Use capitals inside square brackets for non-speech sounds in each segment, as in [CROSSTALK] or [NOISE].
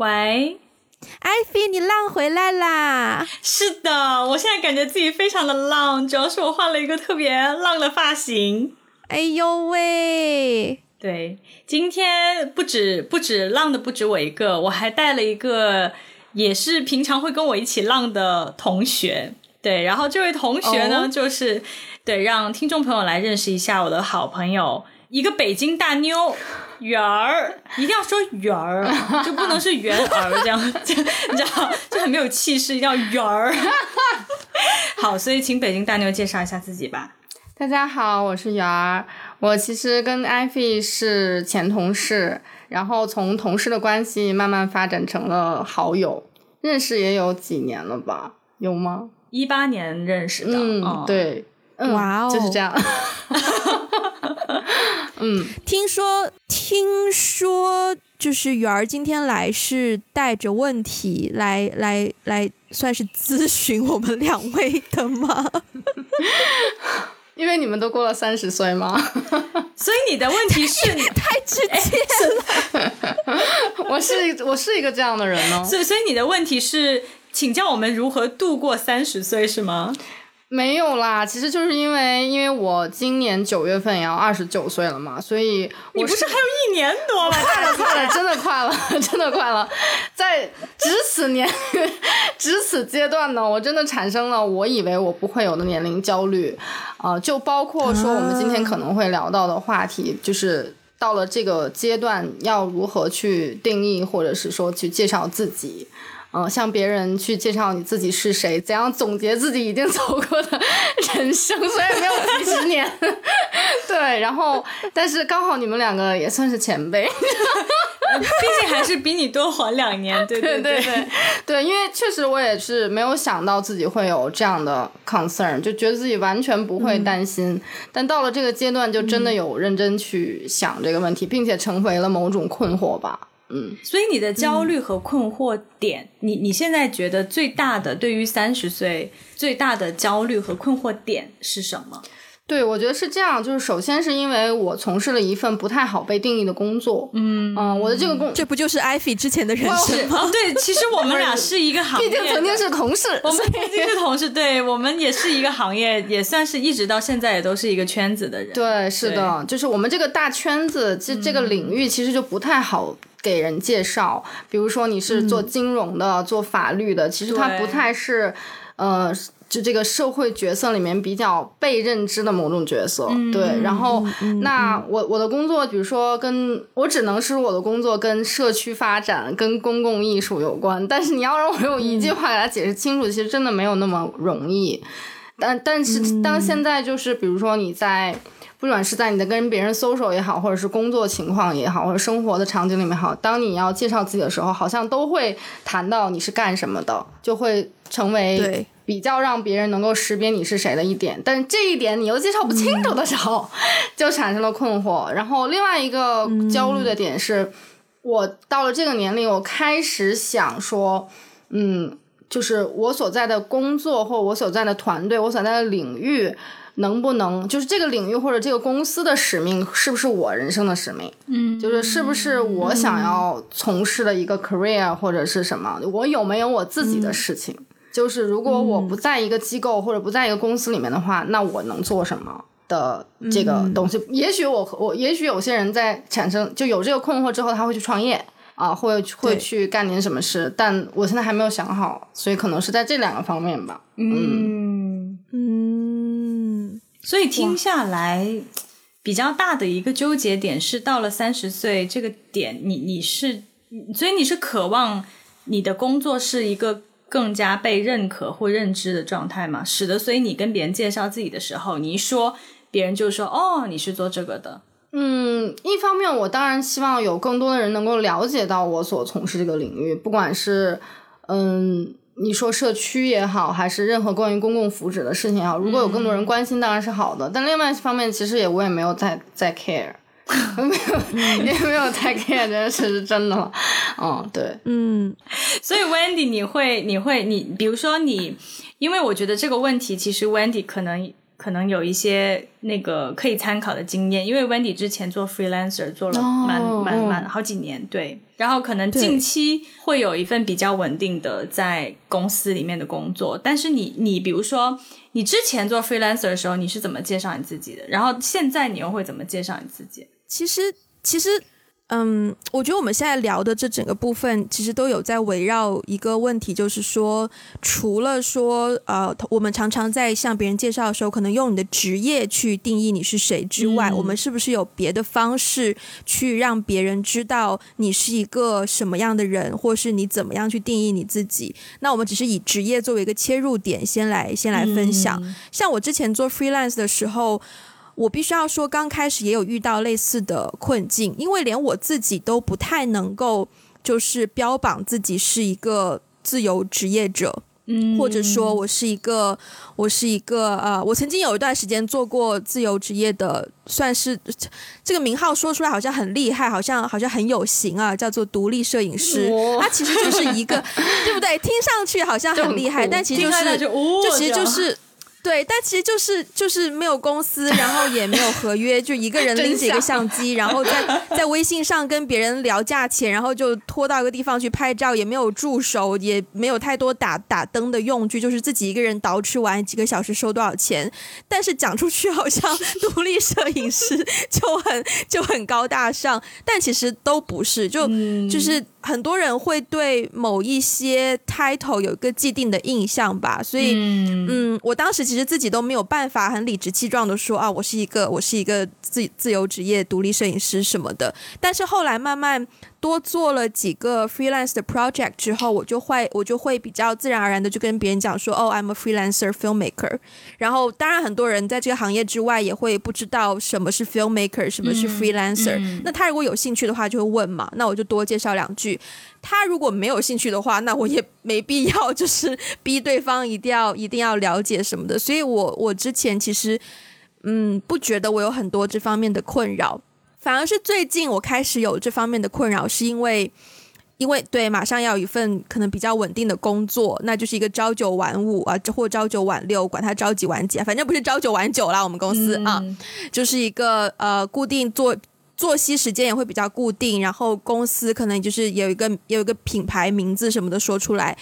喂，艾菲，你浪回来啦！是的，我现在感觉自己非常的浪，主要是我换了一个特别浪的发型。哎呦喂！对，今天不止不止浪的不止我一个，我还带了一个也是平常会跟我一起浪的同学。对，然后这位同学呢，就是对让听众朋友来认识一下我的好朋友，一个北京大妞。圆儿一定要说圆儿，[LAUGHS] 就不能是圆儿这样，[LAUGHS] 就你知道，就很没有气势，一定要圆儿。[LAUGHS] 好，所以请北京大妞介绍一下自己吧。大家好，我是圆儿。我其实跟艾菲是前同事，然后从同事的关系慢慢发展成了好友，认识也有几年了吧？有吗？一八年认识的。嗯，对。哇哦，就是这样。嗯，听说听说，就是圆儿今天来是带着问题来来来，算是咨询我们两位的吗？[LAUGHS] 因为你们都过了三十岁吗？[LAUGHS] 所以你的问题是 [LAUGHS] 太直接了。我是我是一个这样的人呢。所以所以你的问题是，请教我们如何度过三十岁是吗？没有啦，其实就是因为因为我今年九月份也要二十九岁了嘛，所以你不是还有一年多吗？[LAUGHS] 快了，快了，真的快了，[LAUGHS] 真的快了。在值此年值此阶段呢，我真的产生了我以为我不会有的年龄焦虑，啊，就包括说我们今天可能会聊到的话题，就是到了这个阶段要如何去定义，或者是说去介绍自己。嗯，向别人去介绍你自己是谁，怎样总结自己已经走过的人生，虽然没有几十年，[LAUGHS] 对，然后但是刚好你们两个也算是前辈，毕竟还是比你多活两年，对对对对对，因为确实我也是没有想到自己会有这样的 concern，就觉得自己完全不会担心，但到了这个阶段，就真的有认真去想这个问题，并且成为了某种困惑吧。嗯，所以你的焦虑和困惑点，你你现在觉得最大的对于三十岁最大的焦虑和困惑点是什么？对，我觉得是这样，就是首先是因为我从事了一份不太好被定义的工作，嗯嗯，我的这个工，这不就是艾菲之前的人生吗？对，其实我们俩是一个行业，[LAUGHS] 毕竟曾经是同事，[LAUGHS] 我们曾经是同事，对我们也是一个行业，也算是一直到现在也都是一个圈子的人。对，是的，就是我们这个大圈子，这这个领域其实就不太好。给人介绍，比如说你是做金融的、做法律的，其实它不太是，呃，就这个社会角色里面比较被认知的某种角色。对，然后那我我的工作，比如说跟我只能是我的工作跟社区发展、跟公共艺术有关，但是你要让我用一句话给它解释清楚，其实真的没有那么容易。但但是当现在就是比如说你在。不管是在你的跟别人 social 也好，或者是工作情况也好，或者生活的场景里面好，当你要介绍自己的时候，好像都会谈到你是干什么的，就会成为比较让别人能够识别你是谁的一点。但是这一点你又介绍不清楚的时候，[LAUGHS] 就产生了困惑。然后另外一个焦虑的点是，我到了这个年龄，我开始想说，嗯，就是我所在的工作或我所在的团队，我所在的领域。能不能就是这个领域或者这个公司的使命是不是我人生的使命？嗯，就是是不是我想要从事的一个 career 或者是什么？我有没有我自己的事情？就是如果我不在一个机构或者不在一个公司里面的话，那我能做什么的这个东西？也许我我也许有些人在产生就有这个困惑之后，他会去创业啊，会会去干点什么事，但我现在还没有想好，所以可能是在这两个方面吧。嗯嗯。所以听下来，比较大的一个纠结点是，到了三十岁这个点，你你是，所以你是渴望你的工作是一个更加被认可或认知的状态嘛？使得所以你跟别人介绍自己的时候，你一说，别人就说哦，你是做这个的。嗯，一方面我当然希望有更多的人能够了解到我所从事这个领域，不管是嗯。你说社区也好，还是任何关于公共福祉的事情也好，如果有更多人关心，当然是好的。但另外一方面，其实也我也没有在在 care，[LAUGHS] 没有 [LAUGHS] 也没有太 care 这件事是真的了。嗯，对，嗯。所以 Wendy，你会你会你，比如说你，因为我觉得这个问题，其实 Wendy 可能可能有一些那个可以参考的经验，因为 Wendy 之前做 freelancer 做了蛮蛮蛮好几年，对，然后可能近期会有一份比较稳定的在公司里面的工作，但是你你比如说你之前做 freelancer 的时候，你是怎么介绍你自己的？然后现在你又会怎么介绍你自己？其实其实。嗯，我觉得我们现在聊的这整个部分，其实都有在围绕一个问题，就是说，除了说，呃，我们常常在向别人介绍的时候，可能用你的职业去定义你是谁之外，我们是不是有别的方式去让别人知道你是一个什么样的人，或是你怎么样去定义你自己？那我们只是以职业作为一个切入点，先来先来分享。像我之前做 freelance 的时候。我必须要说，刚开始也有遇到类似的困境，因为连我自己都不太能够，就是标榜自己是一个自由职业者，嗯，或者说我是一个，我是一个，呃，我曾经有一段时间做过自由职业的，算是这个名号说出来好像很厉害，好像好像很有型啊，叫做独立摄影师，它其实就是一个，对不对？听上去好像很厉害，但其实就是，就其实就是。对，但其实就是就是没有公司，然后也没有合约，就一个人 [LAUGHS] 拎着一个相机，然后在 [LAUGHS] 在微信上跟别人聊价钱，然后就拖到一个地方去拍照，也没有助手，也没有太多打打灯的用具，就是自己一个人捯饬完几个小时收多少钱。但是讲出去好像 [LAUGHS] 独立摄影师就很就很高大上，但其实都不是，就就是很多人会对某一些 title 有一个既定的印象吧，所以嗯，我当时。其实自己都没有办法很理直气壮的说啊，我是一个我是一个自自由职业独立摄影师什么的。但是后来慢慢多做了几个 freelance 的 project 之后，我就会我就会比较自然而然的就跟别人讲说，哦，I'm a freelancer filmmaker。然后当然很多人在这个行业之外也会不知道什么是 filmmaker，什么是 freelancer。那他如果有兴趣的话就会问嘛，那我就多介绍两句。他如果没有兴趣的话，那我也没必要就是 [LAUGHS] 逼对方一定要一定要了解什么的。所以，我我之前其实嗯不觉得我有很多这方面的困扰，反而是最近我开始有这方面的困扰，是因为因为对马上要有一份可能比较稳定的工作，那就是一个朝九晚五啊，或朝九晚六，管他朝几晚几，反正不是朝九晚九啦。我们公司啊，[LAUGHS] 就是一个呃固定做。作息时间也会比较固定，然后公司可能就是有一个有一个品牌名字什么的说出来。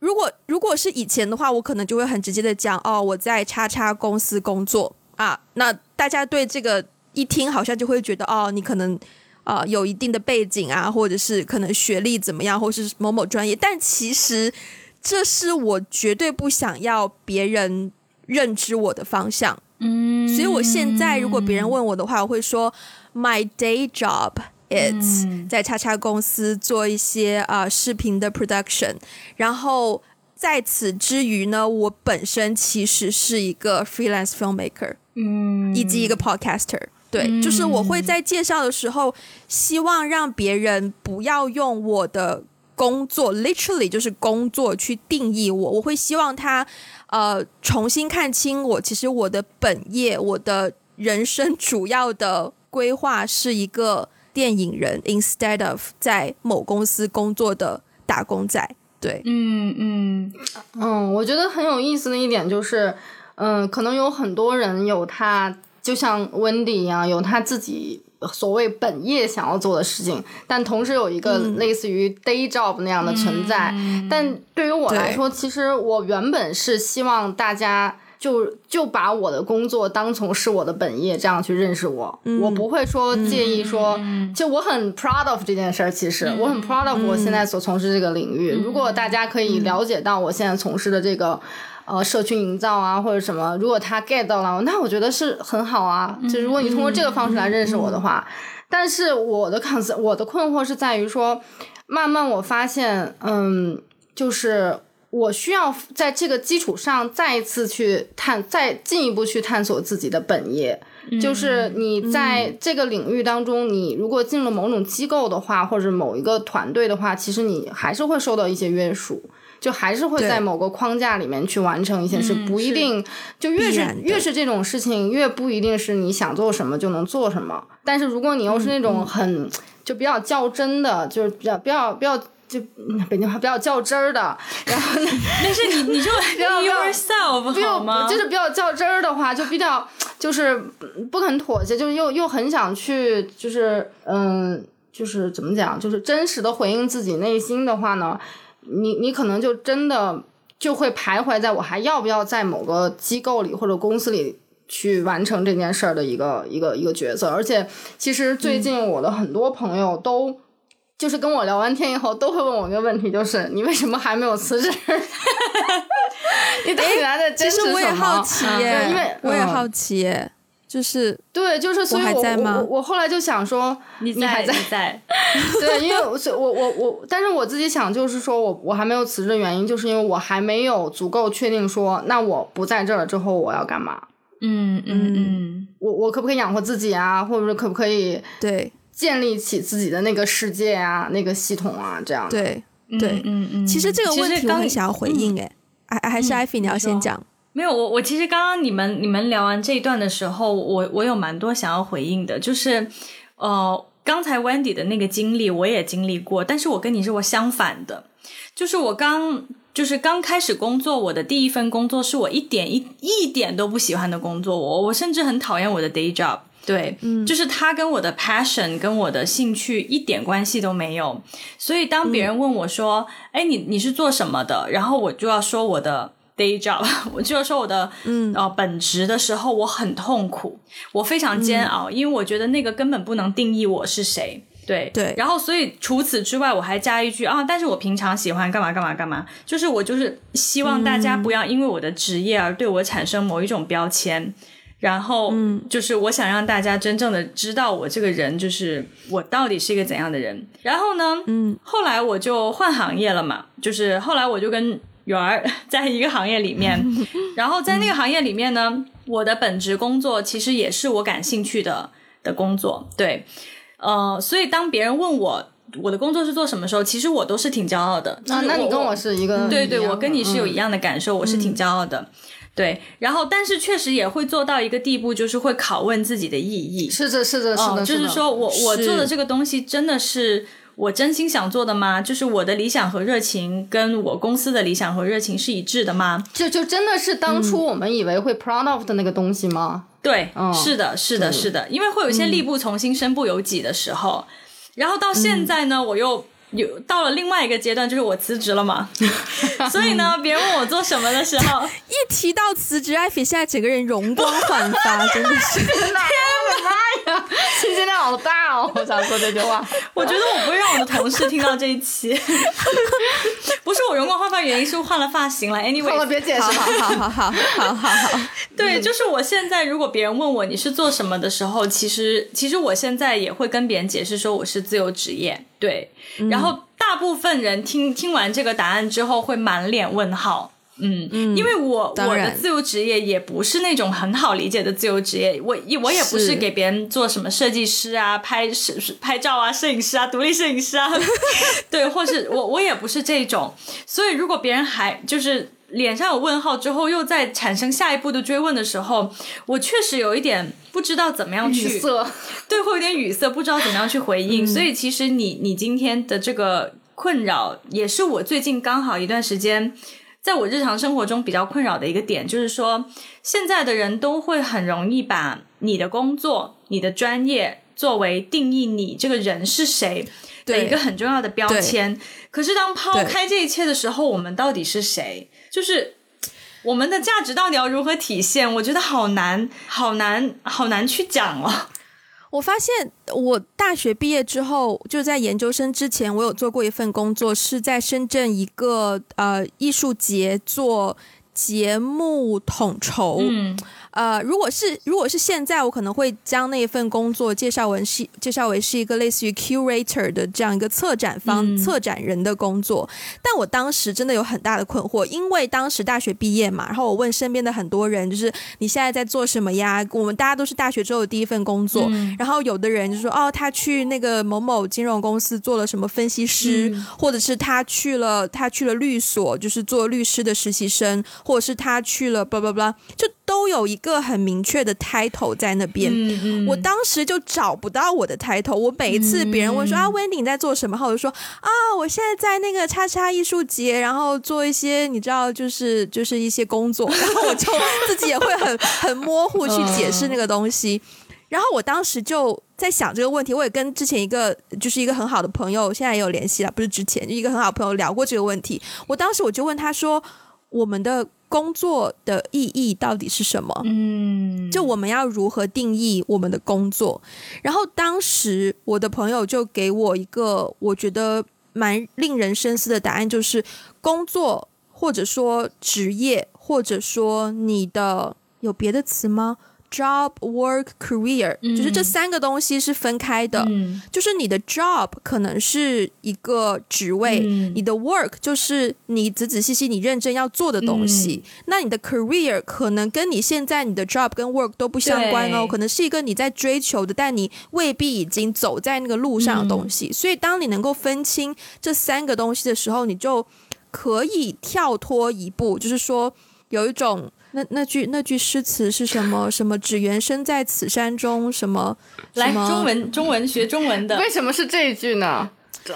如果如果是以前的话，我可能就会很直接的讲哦，我在叉叉公司工作啊。那大家对这个一听好像就会觉得哦，你可能啊有一定的背景啊，或者是可能学历怎么样，或是某某专业。但其实这是我绝对不想要别人认知我的方向。嗯，所以我现在如果别人问我的话，我会说。My day job is 在叉叉公司做一些啊视频的 production，然后在此之余呢，我本身其实是一个 freelance filmmaker，嗯，以及一个 podcaster。对，就是我会在介绍的时候，希望让别人不要用我的工作 literally 就是工作去定义我，我会希望他呃重新看清我，其实我的本业，我的人生主要的。规划是一个电影人，instead of 在某公司工作的打工仔。对，嗯嗯嗯，我觉得很有意思的一点就是，嗯，可能有很多人有他，就像 Wendy 一样，有他自己所谓本业想要做的事情，但同时有一个类似于 day job 那样的存在。但对于我来说，其实我原本是希望大家。就就把我的工作当成是我的本业，这样去认识我。我不会说介意说，就我很 proud of 这件事儿。其实我很 proud of 我现在所从事这个领域。如果大家可以了解到我现在从事的这个呃社区营造啊或者什么，如果他 get 到了，那我觉得是很好啊。就如果你通过这个方式来认识我的话，[LAUGHS] 但是我的 concern 我的困惑是在于说，慢慢我发现，嗯，就是。我需要在这个基础上再一次去探，再进一步去探索自己的本业。就是你在这个领域当中，你如果进了某种机构的话，或者某一个团队的话，其实你还是会受到一些约束，就还是会在某个框架里面去完成一些事，不一定就越是越是这种事情，越不一定是你想做什么就能做什么。但是如果你又是那种很就比较较真的，就是比较比较比较。就北京话比较较真儿的，然后呢，[LAUGHS] 但是你你就 be yourself 好吗？就是比较较真儿的话，就比较就是不肯妥协，就是又又很想去，就是嗯，就是怎么讲，就是真实的回应自己内心的话呢，你你可能就真的就会徘徊在我还要不要在某个机构里或者公司里去完成这件事儿的一个一个一个角色，而且其实最近我的很多朋友都。就是跟我聊完天以后，都会问我一个问题，就是你为什么还没有辞职？[LAUGHS] 你到底来的其实我也好奇耶，因为我也好奇耶，就是对，就是所以，我我我后来就想说，你你还在在？对，因为我我我我，但是我自己想，就是说我我还没有辞职的原因，就是因为我还没有足够确定说，那我不在这儿了之后我要干嘛？嗯嗯嗯，我我可不可以养活自己啊？或者是可不可以？对。建立起自己的那个世界啊，那个系统啊，这样对对，嗯嗯。其实这个问题我很想要回应，哎，还还是艾菲你要先讲。没有，我我其实刚刚你们你们聊完这一段的时候，我我有蛮多想要回应的，就是呃，刚才 Wendy 的那个经历我也经历过，但是我跟你是我相反的，就是我刚就是刚开始工作，我的第一份工作是我一点一一点都不喜欢的工作，我我甚至很讨厌我的 day job。对，嗯，就是他跟我的 passion 跟我的兴趣一点关系都没有，所以当别人问我说：“哎，你你是做什么的？”然后我就要说我的 day job，我就是说我的嗯。呃本职的时候，我很痛苦，我非常煎熬，因为我觉得那个根本不能定义我是谁。对对，然后所以除此之外，我还加一句啊，但是我平常喜欢干嘛干嘛干嘛，就是我就是希望大家不要因为我的职业而对我产生某一种标签。然后，就是我想让大家真正的知道我这个人，就是我到底是一个怎样的人。然后呢，嗯，后来我就换行业了嘛，就是后来我就跟圆儿在一个行业里面，[LAUGHS] 然后在那个行业里面呢，我的本职工作其实也是我感兴趣的的工作，对，呃，所以当别人问我我的工作是做什么时候，其实我都是挺骄傲的。那那你跟我是一个，对对，我跟你是有一样的感受，我是挺骄傲的。对，然后但是确实也会做到一个地步，就是会拷问自己的意义。是的，是的，是的，就是说我我做的这个东西真的是我真心想做的吗？就是我的理想和热情跟我公司的理想和热情是一致的吗？就就真的是当初我们以为会 proud of 的那个东西吗？对，是的，是的，是的，因为会有一些力不从心、身不由己的时候，然后到现在呢，我又。有到了另外一个阶段，就是我辞职了嘛，[LAUGHS] 所以呢，别人问我做什么的时候，[LAUGHS] 一提到辞职，艾菲现在整个人容光焕发，[LAUGHS] 真的是，天哪妈呀，信息量好大哦！我想说这句话，我觉得我不会让我的同事听到这一期，不是我容光焕发原因是换了发型了，anyway，好了，别解释，好。好好好好好好，[LAUGHS] 对，就是我现在如果别人问我你是做什么的时候，其实其实我现在也会跟别人解释说我是自由职业。对，然后大部分人听听完这个答案之后会满脸问号，嗯，因为我我的自由职业也不是那种很好理解的自由职业，我我也不是给别人做什么设计师啊、拍摄 [LAUGHS] 拍照啊、摄影师啊、独立摄影师啊，[LAUGHS] 对，或是我我也不是这种，所以如果别人还就是。脸上有问号之后，又在产生下一步的追问的时候，我确实有一点不知道怎么样去，对，会有点语塞，不知道怎么样去回应。所以其实你你今天的这个困扰，也是我最近刚好一段时间，在我日常生活中比较困扰的一个点，就是说现在的人都会很容易把你的工作、你的专业作为定义你这个人是谁的一个很重要的标签。可是当抛开这一切的时候，我们到底是谁？就是我们的价值到底要如何体现？我觉得好难，好难，好难去讲哦。我发现我大学毕业之后，就在研究生之前，我有做过一份工作，是在深圳一个呃艺术节做节目统筹。嗯。呃，如果是如果是现在，我可能会将那一份工作介绍为是介绍为是一个类似于 curator 的这样一个策展方、策展人的工作。但我当时真的有很大的困惑，因为当时大学毕业嘛，然后我问身边的很多人，就是你现在在做什么呀？我们大家都是大学之后的第一份工作，然后有的人就说哦，他去那个某某金融公司做了什么分析师，或者是他去了他去了律所，就是做律师的实习生，或者是他去了 blah blah blah，就都都有一个很明确的 title 在那边。嗯嗯，我当时就找不到我的 title，我每一次别人问说、啊，Wendy 你在做什么？我就说啊，我现在在那个叉叉艺术节，然后做一些你知道，就是就是一些工作，然后我就自己也会很 [LAUGHS] 很模糊去解释那个东西。然后我当时就在想这个问题，我也跟之前一个就是一个很好的朋友，现在也有联系了，不是之前就一个很好朋友聊过这个问题。我当时我就问他说，我们的工作的意义到底是什么？嗯，就我们要如何定义我们的工作？然后当时我的朋友就给我一个我觉得蛮令人深思的答案，就是工作或者说职业，或者说你的有别的词吗？Job, work, career，、嗯就是这三个东西是分开的。嗯就是你的 job 可能是一个职位，嗯你的 work 就是你仔仔细细、你认真要做的东西。嗯那你的 career 可能跟你现在你的 job 跟 work 都不相关哦，可能是一个你在追求的，但你未必已经走在那个路上的东嗯西。所以，当你能够分清这三个东西的时候，你就可以跳脱一步，就是说有一种。那那句那句诗词是什么？什么只缘身在此山中？什么？来什么中文中文学中文的为什么是这一句呢？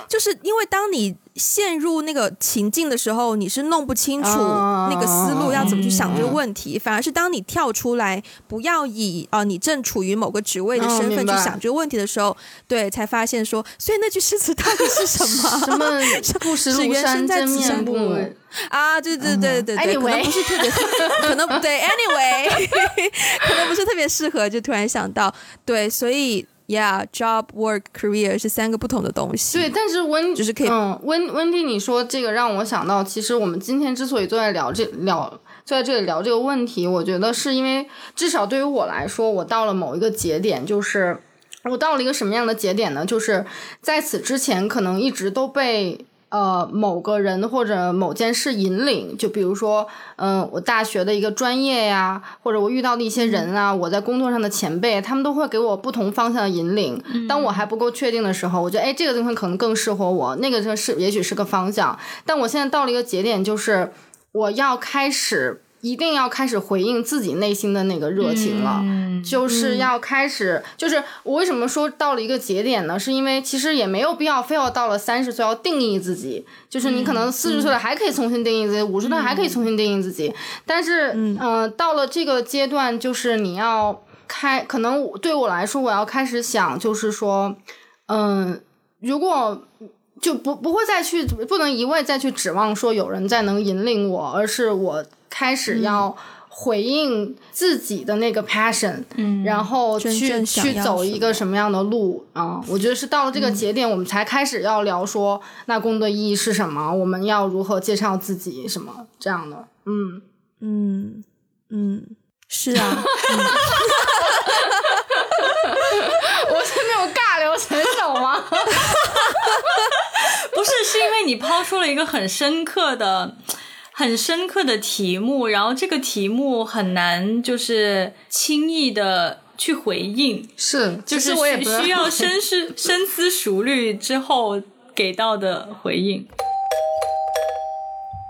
就是因为当你陷入那个情境的时候，你是弄不清楚啊那个思路要怎么去想这个问题，反而是当你跳出来，不要以啊、呃你正处于某个职位的身份去想这个问题的时候，对，才发现说，所以那句诗词到底是什么？[LAUGHS] 什么不识庐山真面目？啊，对对对对对，可能不是特别，可能对，anyway，可能不是特别适合，就突然想到，对，所以，yeah，job work career 是三个不同的东西，对，但是温就是可以嗯，温温蒂，你说这个让我想到，其实我们今天之所以坐在聊这聊坐在这里聊这个问题，我觉得是因为至少对于我来说，我到了某一个节点，就是我到了一个什么样的节点呢？就是在此之前，可能一直都被。呃，某个人或者某件事引领，就比如说，嗯、我大学的一个专业呀，或者我遇到的一些人啊，我在工作上的前辈，他们都会给我不同方向的引领。当我还不够确定的时候，我觉得，哎，这个地方可能更适合我，那个就是也许是个方向。但我现在到了一个节点，就是我要开始，一定要开始回应自己内心的那个热情了。就是要开始，就是我为什么说到了一个节点呢？是因为其实也没有必要非要到了三十岁要定义自己，就是你可能四十岁了还可以重新定义自己，五十岁还可以重新定义自己，但是嗯、呃到了这个阶段，就是你要开，可能对我来说，我要开始想，就是说，嗯、如果。就不不会再去，不能一味再去指望说有人再能引领我，而是我开始要回应自己的那个 passion，嗯，然后去去走一个什么样的路啊、我觉得是到了这个节点，我们才开始要聊说那工作意义是什么，我们要如何介绍自己什么这样的，嗯。嗯嗯，是啊，[LAUGHS] 我是那种尬聊选手吗？[LAUGHS] 不是，是因为你抛出了一个很深刻的、很深刻的题目，然后这个题目很难就是轻易的去回应，是，就是我也不需需要深思深思熟虑之后给到的回应。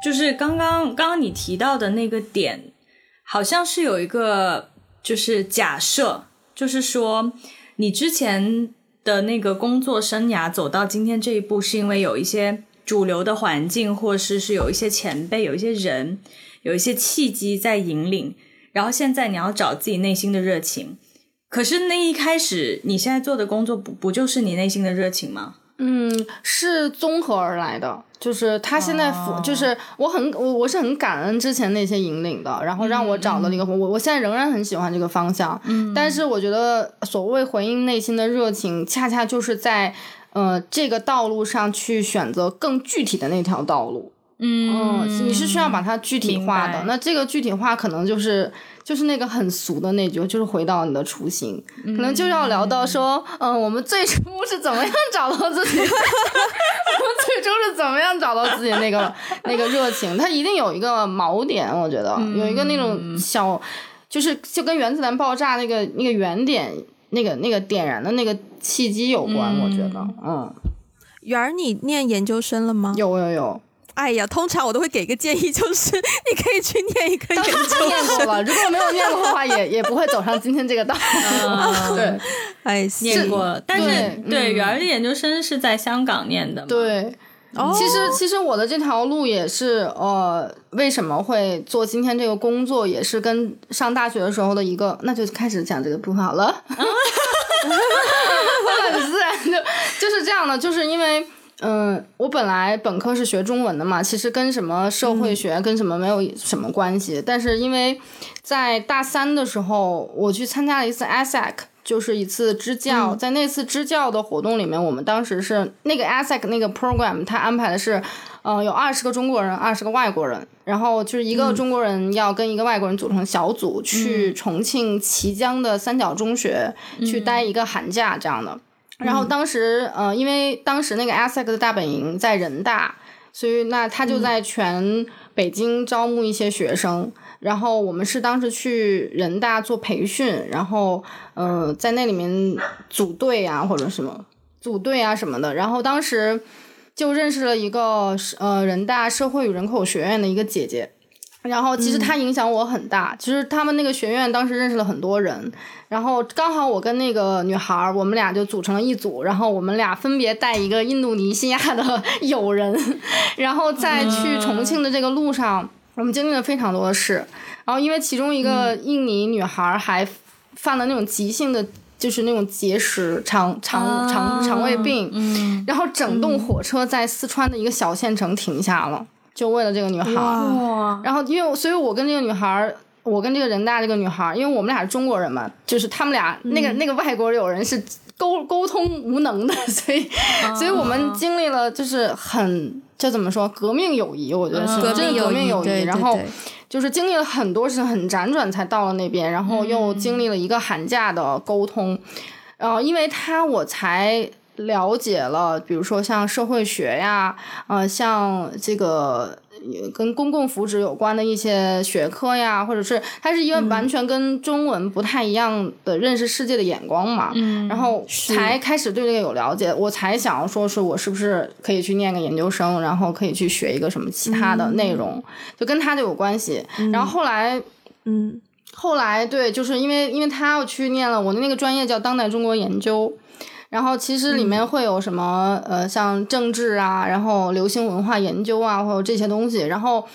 就是刚刚刚刚你提到的那个点，好像是有一个就是假设，就是说你之前的那个工作生涯走到今天这一步，是因为有一些主流的环境，或是是有一些前辈、有一些人、有一些契机在引领，然后现在你要找自己内心的热情。可是那一开始你现在做的工作不不就是你内心的热情吗？嗯，是综合而来的，就是他现在服，哦就是我很我我是很感恩之前那些引领的，然后让我找到了一个、我我现在仍然很喜欢这个方向，嗯，但是我觉得所谓回应内心的热情，恰恰就是在呃这个道路上去选择更具体的那条道路，嗯，你是需要把它具体化。的那这个具体化可能就是就是那个很俗的那句，就是回到你的初心。可能就要聊到说，嗯、我们最初是怎么样找到自己，[LAUGHS] 我们最初是怎么样找到自己那个那个热情？它一定有一个锚点，我觉得有一个那种小，就是就跟原子弹爆炸那个那个原点。那个那个点燃的那个契机有关，我觉得，嗯，圆儿，你念研究生了吗？有有有，哎呀，通常我都会给个建议，[LAUGHS] 就是你可以去念一个研究念过了，如果没有念过的话，也也不会走上今天这个道。对，[LAUGHS] 哎，念过了，但是对圆儿的研究生是在香港念的，对。哦其实，其实我的这条路也是，呃，为什么会做今天这个工作，也是跟上大学的时候的一个，那就开始讲这个部分好了。很自然就就是这样的，就是因为，嗯、我本来本科是学中文的嘛，其实跟什么社会学、跟什么没有什么关系，但是因为在大三的时候，我去参加了一次 ASEC。就是一次支教，在那次支教的活动里面，我们当时是那个 ASEC 那个 program，它安排的是，呃，有二十个中国人，二十个外国人，然后就是一个中国人要跟一个外国人组成小组，去重庆綦江的三角中学、去待一个寒假这样的。然后当时，呃，因为当时那个 ASEC 的大本营在人大，所以那他就在全北京招募一些学生。然后我们是当时去人大做培训，然后呃在那里面组队啊或者什么组队啊什么的。然后当时就认识了一个呃人大社会与人口学院的一个姐姐。然后其实他影响我很大，其实他们那个学院当时认识了很多人，然后刚好我跟那个女孩儿，我们俩就组成了一组，然后我们俩分别带一个印度尼西亚的 [LAUGHS] 友人，然后在去重庆的这个路上，我们经历了非常多的事。然后因为其中一个印尼女孩儿还犯了那种急性的，就是那种结石、肠肠肠肠胃病，嗯，然后整栋火车在四川的一个小县城停下了，就为了这个女孩然后因为所以，我跟这个女孩儿，我跟这个人大这个女孩儿，因为我们俩是中国人嘛，就是他们俩那个、那个外国友人是沟沟通无能的，[LAUGHS] 所以、所以我们经历了就是很这怎么说革命友谊，我觉得是、嗯真的革命友谊，对对然后。就是经历了很多事情，很辗转才到了那边，然后又经历了一个寒假的沟通，然后，因为他我才了解了，比如说像社会学呀，呃，像这个呃跟公共福祉有关的一些学科呀，或者是它是因为完全跟中文不太一样的认识世界的眼光嘛，嗯然后才开始对这个有了解，我才想要说是我是不是可以去念个研究生，然后可以去学一个什么其他的内容，就跟他就有关系。然后后来嗯。后来对，就是因为因为他要去念了我的那个专业叫当代中国研究，然后其实里面会有什么、呃像政治啊，然后流行文化研究啊，或者这些东西，然后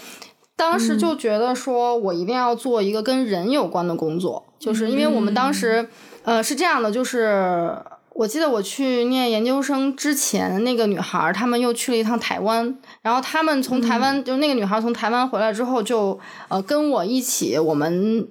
当时就觉得说我一定要做一个跟人有关的工作，就是因为我们当时呃是这样的，就是。我记得我去念研究生之前，那个女孩儿她们又去了一趟台湾，然后他们从台湾，就那个女孩儿从台湾回来之后就，呃跟我一起，我们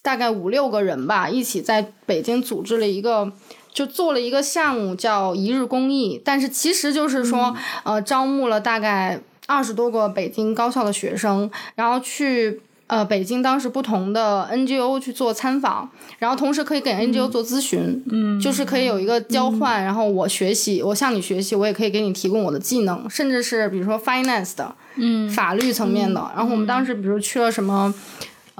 大概五六个人吧，一起在北京组织了一个，就做了一个项目叫一日公益，但是其实就是说，呃，招募了大概二十多个北京高校的学生，然后去。呃，北京当时不同的 NGO 去做参访，然后同时可以给 NGO 做咨询，嗯，就是可以有一个交换，然后我学习，我向你学习，我也可以给你提供我的技能，甚至是比如说 finance 的，嗯，法律层面的。然后我们当时比如去了什么，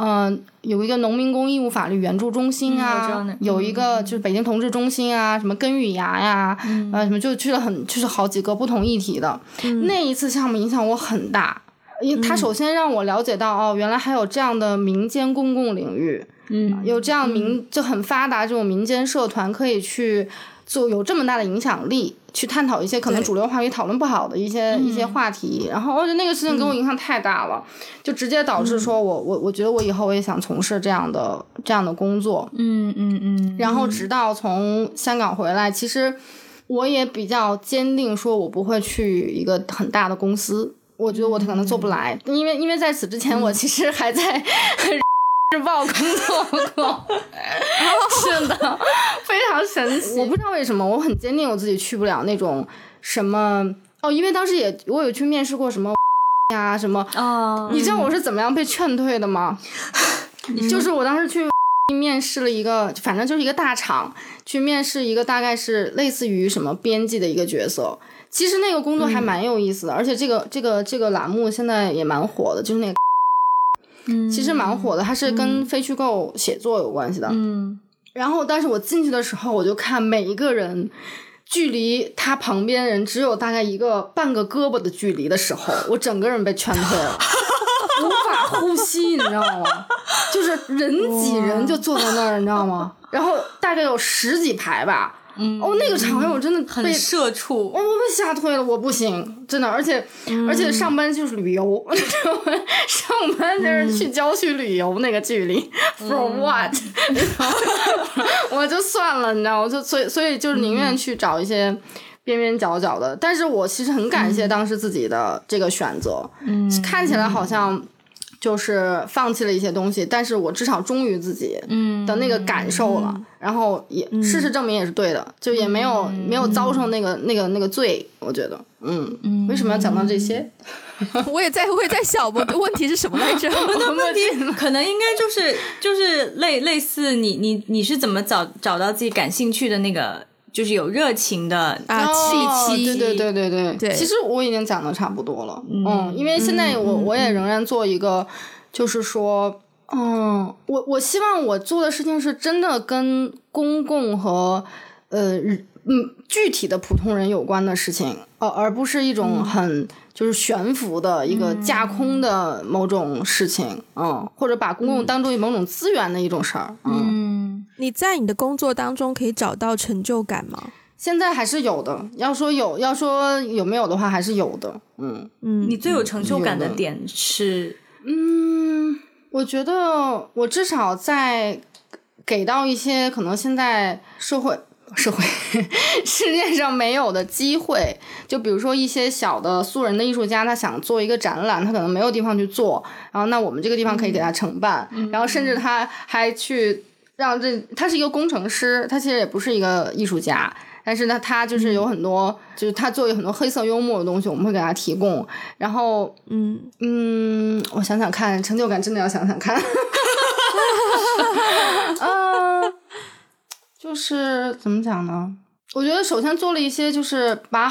嗯、有一个农民工义务法律援助中心啊，那有一个就是北京同志中心啊，什么根与芽呀，嗯。呃，什么就去了很就是好几个不同议题的。那一次项目影响我很大，因为它首先让我了解到、哦，原来还有这样的民间公共领域，嗯，有这样民就很发达这种民间社团可以去做有这么大的影响力，去探讨一些可能主流话语讨论不好的一些、一些话题。然后我觉得那个事情给我影响太大了，就直接导致说我我我觉得我以后我也想从事这样的这样的工作。嗯嗯嗯，然后直到从香港回来，其实我也比较坚定，说我不会去一个很大的公司。我觉得我可能做不来，因为因为在此之前，我其实还在日报工作过。[LAUGHS] 是的，非常神奇。我不知道为什么，我很坚定我自己去不了那种什么哦，因为当时也我有去面试过什么 [LAUGHS] 呀什么，哦，你知道我是怎么样被劝退的吗？就是我当时去 [LAUGHS] 面试了一个，反正就是一个大厂，去面试一个大概是类似于什么编辑的一个角色。其实那个工作还蛮有意思的，而且这个这个这个栏目现在也蛮火的，就是那个嗯其实蛮火的，它是跟非虚构写作有关系的。嗯然后，但是我进去的时候，我就看每一个人距离他旁边人只有大概一个半个胳膊的距离的时候，我整个人被劝退了，[LAUGHS] 无法呼吸，你知道吗？就是人挤人就坐在那儿，你知道吗？然后大概有十几排吧。哦，那个场面我真的很社畜，我我被吓退了，我不行，真的，而且而且上班就是旅游，[LAUGHS] 上班就是去郊区旅游，那个距离，for what？[LAUGHS] 我就算了，你知道，我就所以所以就是宁愿去找一些边边角角的，但是我其实很感谢当时自己的这个选择，嗯，看起来好像。就是放弃了一些东西，但是我至少忠于自己的那个感受了，然后也事实证明也是对的，就也没有没有遭受那个那个那个罪，我觉得，嗯，为什么要讲到这些？[LAUGHS] 我也在我也在想，我的问题是什么来着？我的 [LAUGHS] 问题可能应该就是就是类类似你你你是怎么找找到自己感兴趣的那个？就是有热情的啊，气息，对对对对对。其实我已经讲的差不多了，嗯，因为现在我我也仍然做一个，就是说，嗯，我我希望我做的事情是真的跟公共和呃嗯具体的普通人有关的事情，而而不是一种很就是悬浮的一个架空的某种事情，嗯，或者把公共当做某种资源的一种事儿，嗯。你在你的工作当中可以找到成就感吗？现在还是有的。要说有，要说有没有的话，还是有的。嗯嗯，你最有成就感的点是？嗯，我觉得我至少在给到一些可能现在社会 [LAUGHS] 社会世界上没有的机会。就比如说一些小的素人的艺术家，他想做一个展览，他可能没有地方去做，然后那我们这个地方可以给他承办，然后甚至他还去。让这他是一个工程师，他其实也不是一个艺术家，但是呢，他就是有很多，就是他做有很多黑色幽默的东西，我们会给他提供。然后，嗯嗯，我想想看，成就感真的要想想看。嗯，[LAUGHS] 就是怎么讲呢？我觉得首先做了一些，就是把，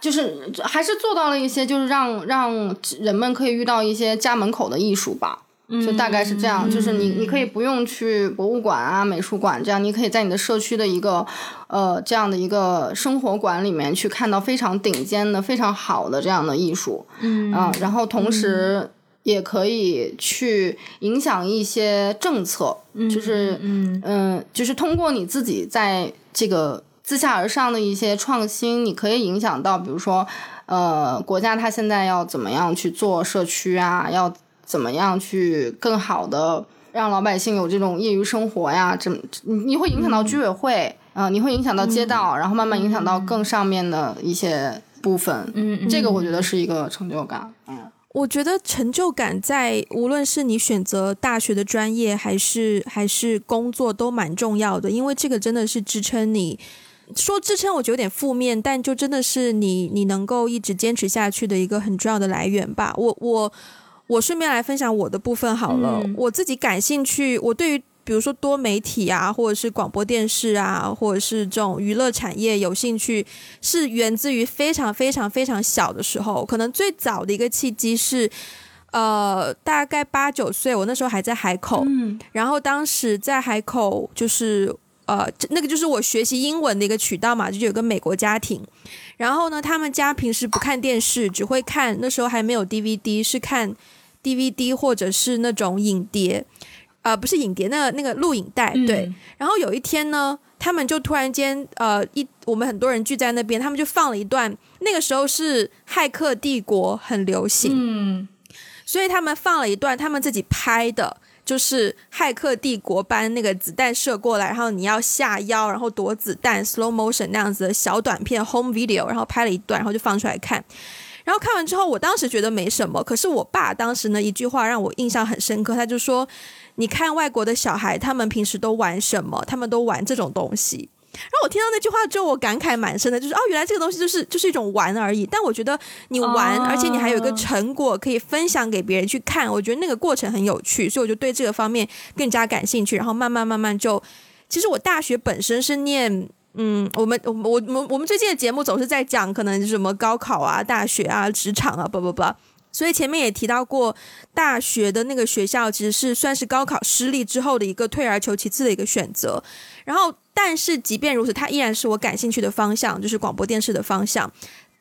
就是还是做到了一些，就是让让人们可以遇到一些家门口的艺术吧。就大概是这样，就是你你可以不用去博物馆啊、美术馆这样，你可以在你的社区的一个呃这样的一个生活馆里面去看到非常顶尖的、非常好的这样的艺术，嗯啊，然后同时也可以去影响一些政策，就是嗯。嗯，就是通过你自己在这个自下而上的一些创新，你可以影响到，比如说呃国家它现在要怎么样去做社区啊，要。怎么样去更好的让老百姓有这种业余生活呀？这你你会影响到居委会啊，你会影响到街道，然后慢慢影响到更上面的一些部分。嗯，这个我觉得是一个成就感。嗯，我觉得成就感在无论是你选择大学的专业，还是还是工作，都蛮重要的，因为这个真的是支撑你。说支撑，我觉得有点负面，但就真的是你你能够一直坚持下去的一个很重要的来源吧。我我。我顺便来分享我的部分好了。我自己感兴趣，我对于比如说多媒体啊，或者是广播电视啊，或者是这种娱乐产业有兴趣，是源自于非常非常非常小的时候。可能最早的一个契机是，呃，大概八九岁，我那时候还在海口，然后当时在海口就是。呃，那个就是我学习英文的一个渠道嘛，就有个美国家庭，然后呢，他们家平时不看电视，只会看那时候还没有 DVD，是看 DVD 或者是那种影碟，呃，不是影碟，那那个录影带，对。然后有一天呢，他们就突然间，呃，一我们很多人聚在那边，他们就放了一段，那个时候是《骇客帝国》很流行，嗯，所以他们放了一段他们自己拍的。就是骇客帝国般那个子弹射过来，然后你要下腰，然后躲子弹，slow motion 那样子的小短片 home video，然后拍了一段，然后就放出来看。然后看完之后，我当时觉得没什么，可是我爸当时呢一句话让我印象很深刻，他就说：“你看外国的小孩，他们平时都玩什么？他们都玩这种东西。”然后我听到那句话之后，我感慨蛮深的，就是哦，原来这个东西就是就是一种玩而已。但我觉得你玩，而且你还有一个成果可以分享给别人去看，我觉得那个过程很有趣，所以我就对这个方面更加感兴趣。然后慢慢慢慢就，其实我大学本身是念，嗯，我们我我我们我们最近的节目总是在讲可能什么高考啊、大学啊、职场啊，不不不。所以前面也提到过，大学的那个学校其实是算是高考失利之后的一个退而求其次的一个选择。然后，但是即便如此，它依然是我感兴趣的方向，就是广播电视的方向。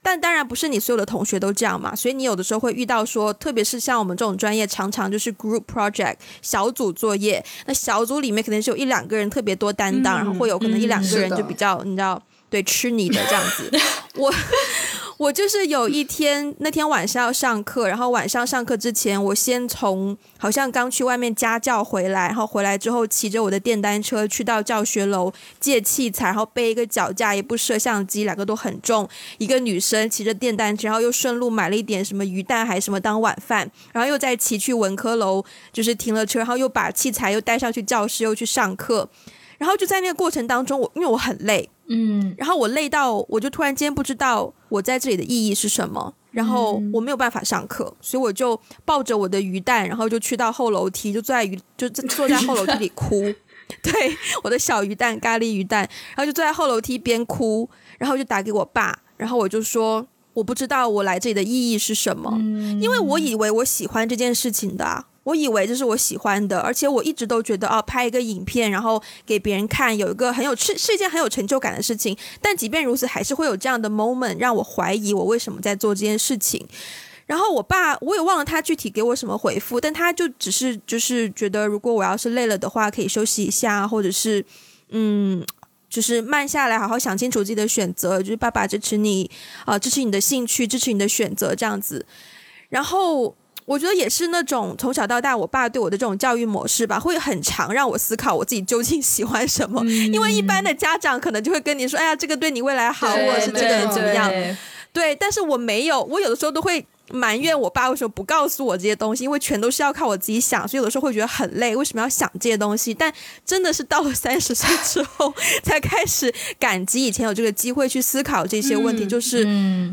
但当然不是你所有的同学都这样嘛，所以你有的时候会遇到说，特别是像我们这种专业，常常就是 group project 小组作业，那小组里面肯定是有一两个人特别多担当，然后会有可能一两个人就比较你知道对吃你的这样子，我。我就是有一天，那天晚上要上课，然后晚上上课之前，我先从好像刚去外面家教回来，然后回来之后骑着我的电单车去到教学楼借器材，然后背一个脚架，一部摄像机，两个都很重。一个女生骑着电单车，然后又顺路买了一点什么鱼蛋还是什么当晚饭，然后又再骑去文科楼，就是停了车，然后又把器材又带上去教室，又去上课。然后就在那个过程当中，我因为我很累。嗯，然后我累到，我就突然间不知道我在这里的意义是什么，然后我没有办法上课，所以我就抱着我的鱼蛋，然后就去到后楼梯，就坐在鱼，就坐在后楼梯里哭。[LAUGHS] 对，我的小鱼蛋，咖喱鱼蛋，然后就坐在后楼梯边哭，然后就打给我爸，然后我就说，我不知道我来这里的意义是什么，因为我以为我喜欢这件事情的。我以为这是我喜欢的，而且我一直都觉得哦，拍一个影片，然后给别人看，有一个很有是是一件很有成就感的事情。但即便如此，还是会有这样的 moment 让我怀疑我为什么在做这件事情。然后我爸，我也忘了他具体给我什么回复，但他就只是就是觉得，如果我要是累了的话，可以休息一下，或者是嗯，就是慢下来，好好想清楚自己的选择。就是爸爸支持你啊，支持你的兴趣，支持你的选择，这样子。然后。我觉得也是那种从小到大，我爸对我的这种教育模式吧，会很常让我思考我自己究竟喜欢什么。因为一般的家长可能就会跟你说：“哎呀，这个对你未来好，或者是这个怎么样。”对，但是我没有，我有的时候都会。埋怨我爸为什么不告诉我这些东西，因为全都是要靠我自己想，所以有的时候会觉得很累。为什么要想这些东西？但真的是到了三十岁之后，才开始感激以前有这个机会去思考这些问题。就是，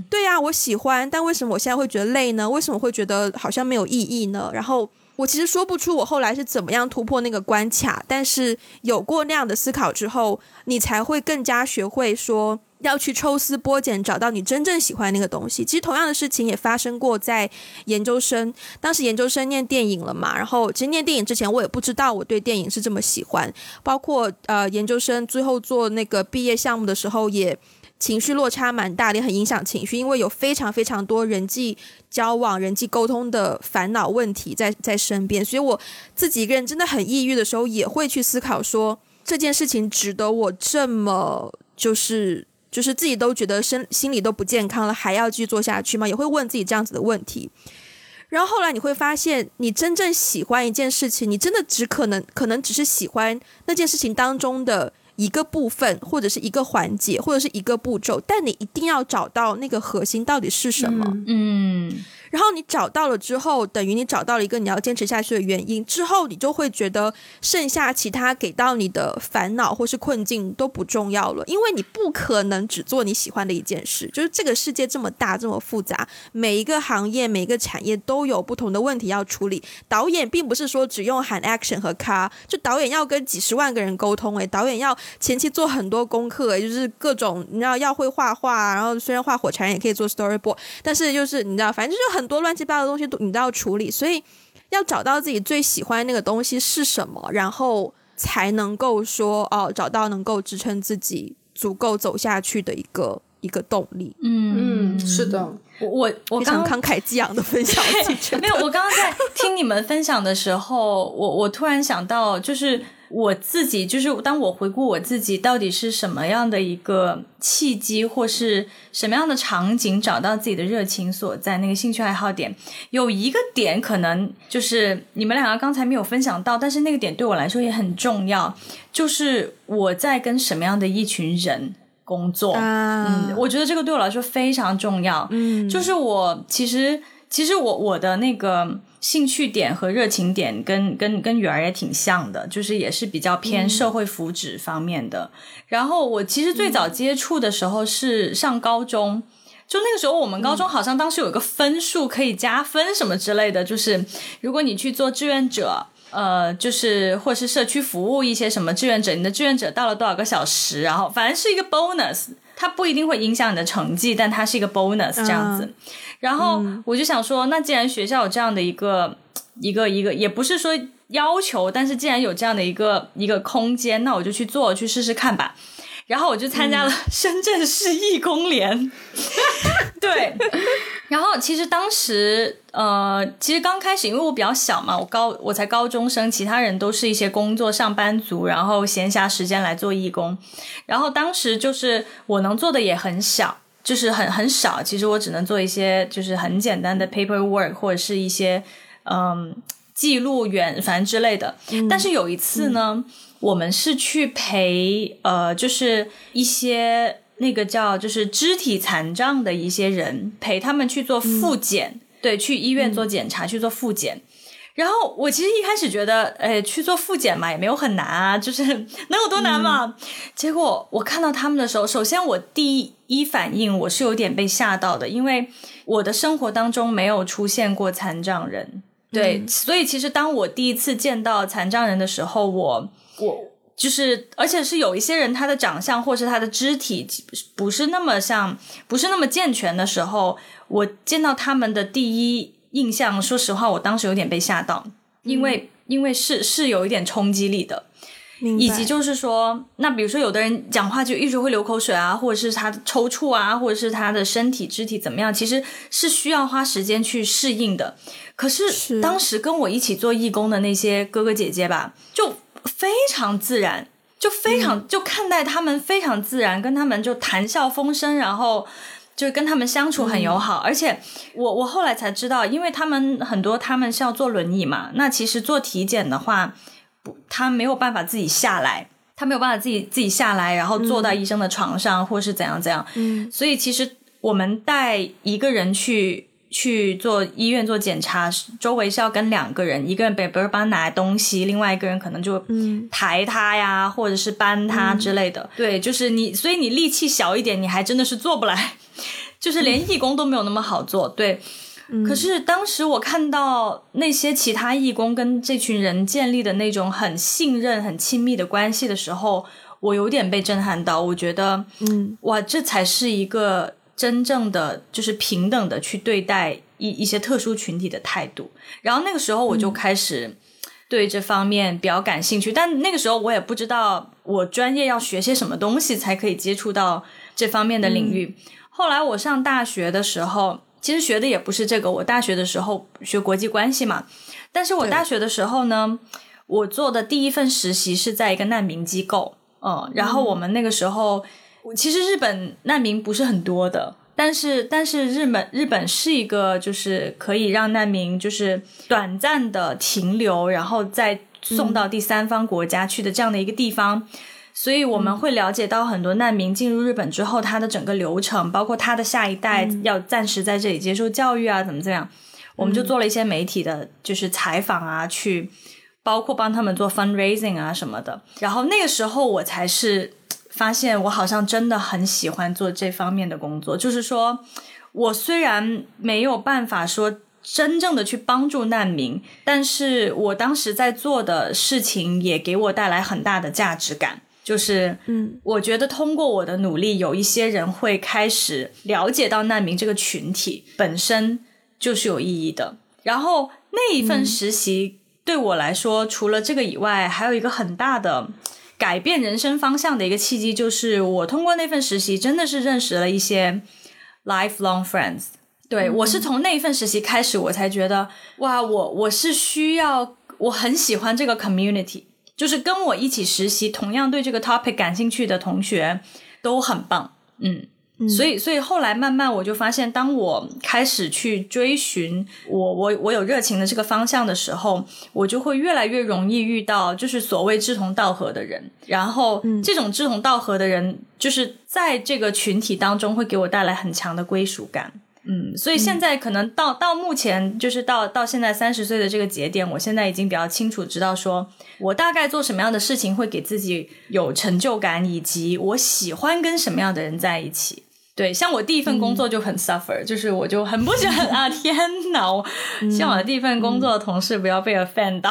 对呀，我喜欢，但为什么我现在会觉得累呢？为什么会觉得好像没有意义呢？然后我其实说不出我后来是怎么样突破那个关卡，但是有过那样的思考之后，你才会更加学会说。要去抽丝剥茧，找到你真正喜欢那个东西。其实同样的事情也发生过在研究生，当时研究生念电影了嘛。然后其实念电影之前，我也不知道我对电影是这么喜欢。包括呃研究生最后做那个毕业项目的时候，也情绪落差蛮大，也很影响情绪，因为有非常非常多人际交往、人际沟通的烦恼问题在在身边。所以我自己一个人真的很抑郁的时候，也会去思考说这件事情值得我这么就是。就是自己都觉得身心里都不健康了，还要继续做下去吗？也会问自己这样子的问题。然后后来你会发现，你真正喜欢一件事情，你真的只可能可能只是喜欢那件事情当中的一个部分，或者是一个环节，或者是一个步骤，但你一定要找到那个核心到底是什么。嗯。然后你找到了之后，等于你找到了一个你要坚持下去的原因。之后你就会觉得剩下其他给到你的烦恼或是困境都不重要了，因为你不可能只做你喜欢的一件事。就是这个世界这么大这么复杂，每一个行业每一个产业都有不同的问题要处理。导演并不是说只用喊 action 和 car，就导演要跟几十万个人沟通，诶，导演要前期做很多功课，就是各种你知道要会画画，然后虽然画火柴人也可以做 storyboard，但是就是你知道，反正就是很。很多乱七八糟的东西都你都要处理，所以要找到自己最喜欢那个东西是什么，然后才能够说哦，找到能够支撑自己足够走下去的一个一个动力。嗯嗯，是的，我我我非常慷慨激昂的分享。没有，我刚刚在听你们分享的时候，我我突然想到，就是。我自己就是，当我回顾我自己，到底是什么样的一个契机，或是什么样的场景，找到自己的热情所在，那个兴趣爱好点，有一个点可能就是你们两个刚才没有分享到，但是那个点对我来说也很重要，就是我在跟什么样的一群人工作。嗯，我觉得这个对我来说非常重要。嗯，就是我其实其实我我的那个。兴趣点和热情点跟跟跟雨儿也挺像的，就是也是比较偏社会福祉方面的。然后我其实最早接触的时候是上高中，就那个时候我们高中好像当时有一个分数可以加分什么之类的，就是如果你去做志愿者，呃，就是或是社区服务一些什么志愿者，你的志愿者到了多少个小时，然后反正是一个 bonus。它不一定会影响你的成绩，但它是一个 bonus 这样子。然后我就想说，那既然学校有这样的一个一个一个，也不是说要求，但是既然有这样的一个一个空间，那我就去做，去试试看吧。然后我就参加了深圳市义工联，[LAUGHS] 对。然后其实当时呃，其实刚开始，因为我比较小嘛，我高我才高中生，其他人都是一些工作上班族，然后闲暇时间来做义工。然后当时就是我能做的也很小，就是很很少。其实我只能做一些就是很简单的 paperwork 或者是一些嗯记录员反正之类的。但是有一次呢。我们是去陪呃，就是一些那个叫就是肢体残障的一些人，陪他们去做复检，对，去医院做检查，去做复检。然后我其实一开始觉得，哎，去做复检嘛，也没有很难啊，就是 [LAUGHS] 能有多难嘛？结果我看到他们的时候，首先我第一反应我是有点被吓到的，因为我的生活当中没有出现过残障人，对，所以其实当我第一次见到残障人的时候，我。我就是，而且是有一些人，他的长相或是他的肢体不是那么像，不是那么健全的时候，我见到他们的第一印象，说实话，我当时有点被吓到，因为因为是是有一点冲击力的，以及就是说，那比如说有的人讲话就一直会流口水啊，或者是他抽搐啊，或者是他的身体肢体怎么样，其实是需要花时间去适应的。可是当时跟我一起做义工的那些哥哥姐姐吧，就。非常自然，就非常就看待他们非常自然，跟他们就谈笑风生，然后就跟他们相处很友好。而且我我后来才知道，因为他们很多他们是要坐轮椅嘛，那其实做体检的话，不，他没有办法自己下来，他没有办法自己自己下来，然后坐到医生的床上，或是怎样怎样。嗯，所以其实我们带一个人去。去做医院做检查，周围是要跟两个人，一个人比如帮拿东西，另外一个人可能就抬他呀，或者是搬他之类的。对，就是你，所以你力气小一点，你还真的是做不来，[LAUGHS] 就是连义工都没有那么好做。对，可是当时我看到那些其他义工跟这群人建立的那种很信任、很亲密的关系的时候，我有点被震撼到。我觉得，嗯，哇，这才是一个。真正的就是平等的去对待一一些特殊群体的态度，然后那个时候我就开始对这方面比较感兴趣，但那个时候我也不知道我专业要学些什么东西才可以接触到这方面的领域。后来我上大学的时候，其实学的也不是这个，我大学的时候学国际关系嘛，但是我大学的时候呢，我做的第一份实习是在一个难民机构，嗯，然后我们那个时候。其实日本难民不是很多的，但是但是日本日本是一个就是可以让难民就是短暂的停留，然后再送到第三方国家去的这样的一个地方，所以我们会了解到很多难民进入日本之后，他的整个流程，包括他的下一代要暂时在这里接受教育啊，怎么怎么样，我们就做了一些媒体的就是采访啊，去包括帮他们做 fundraising 啊什么的，然后那个时候我才是。发现我好像真的很喜欢做这方面的工作，就是说，我虽然没有办法说真正的去帮助难民，但是我当时在做的事情也给我带来很大的价值感。就是，嗯，我觉得通过我的努力，有一些人会开始了解到难民这个群体本身就是有意义的。然后那一份实习对我来说，除了这个以外，还有一个很大的。改变人生方向的一个契机，就是我通过那份实习，真的是认识了一些 lifelong friends。对我是从那份实习开始，我才觉得哇，我我是需要，我很喜欢这个 community，就是跟我一起实习，同样对这个 topic 感兴趣的同学都很棒，嗯。所以，所以后来慢慢我就发现，当我开始去追寻我我我有热情的这个方向的时候，我就会越来越容易遇到就是所谓志同道合的人。然后，这种志同道合的人，就是在这个群体当中会给我带来很强的归属感。嗯，所以现在可能到到目前，就是到到现在三十岁的这个节点，我现在已经比较清楚知道，说我大概做什么样的事情会给自己有成就感，以及我喜欢跟什么样的人在一起。对，像我第一份工作就很 suffer，就是我就很不喜欢 [LAUGHS] 啊！天哪，我希望我的第一份工作的同事不要被 offend 到。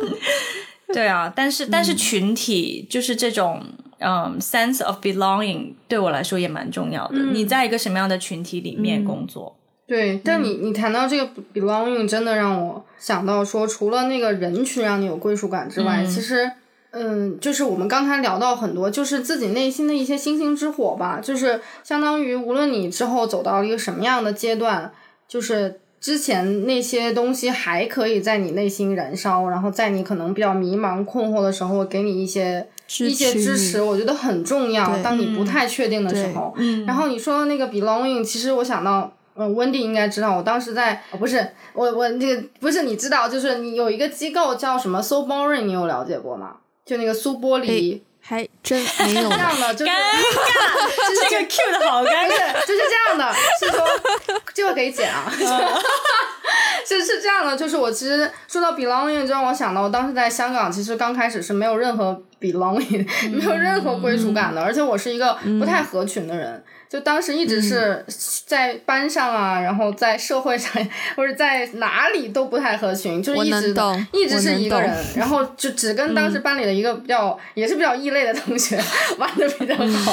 [LAUGHS] 对啊，但是但是群体就是这种嗯，sense of belonging 对我来说也蛮重要的。你在一个什么样的群体里面工作？对，但你你谈到这个 belonging，真的让我想到说，除了那个人群让你有归属感之外，其实，嗯，就是我们刚才聊到很多，就是自己内心的一些星星之火吧，就是相当于无论你之后走到一个什么样的阶段，就是之前那些东西还可以在你内心燃烧，然后在你可能比较迷茫困惑的时候，给你一些一些支持，我觉得很重要。当你不太确定的时候，嗯然后你说那个 belonging，其实我想到。嗯，温蒂应该知道，我当时在，不是我我这个不是你知道，就是你有一个机构叫什么 So Boring，你有了解过吗？就那个苏玻璃，还真 [LAUGHS] 没有。这样的，就是就这个 Q 的好尴尬，就是这样的，是说这个可以剪啊，[LAUGHS] 是是这样的，就是我其实说到 belonging，就让我想到我当时在香港，其实刚开始是没有任何 belonging，没有任何归属感的，而且我是一个不太合群的人。就当时一直是在班上啊，然后在社会上或者在哪里都不太合群，就是一直一直是一个人，然后就只跟当时班里的一个比较也是比较异类的同学 [LAUGHS] 玩的比较好。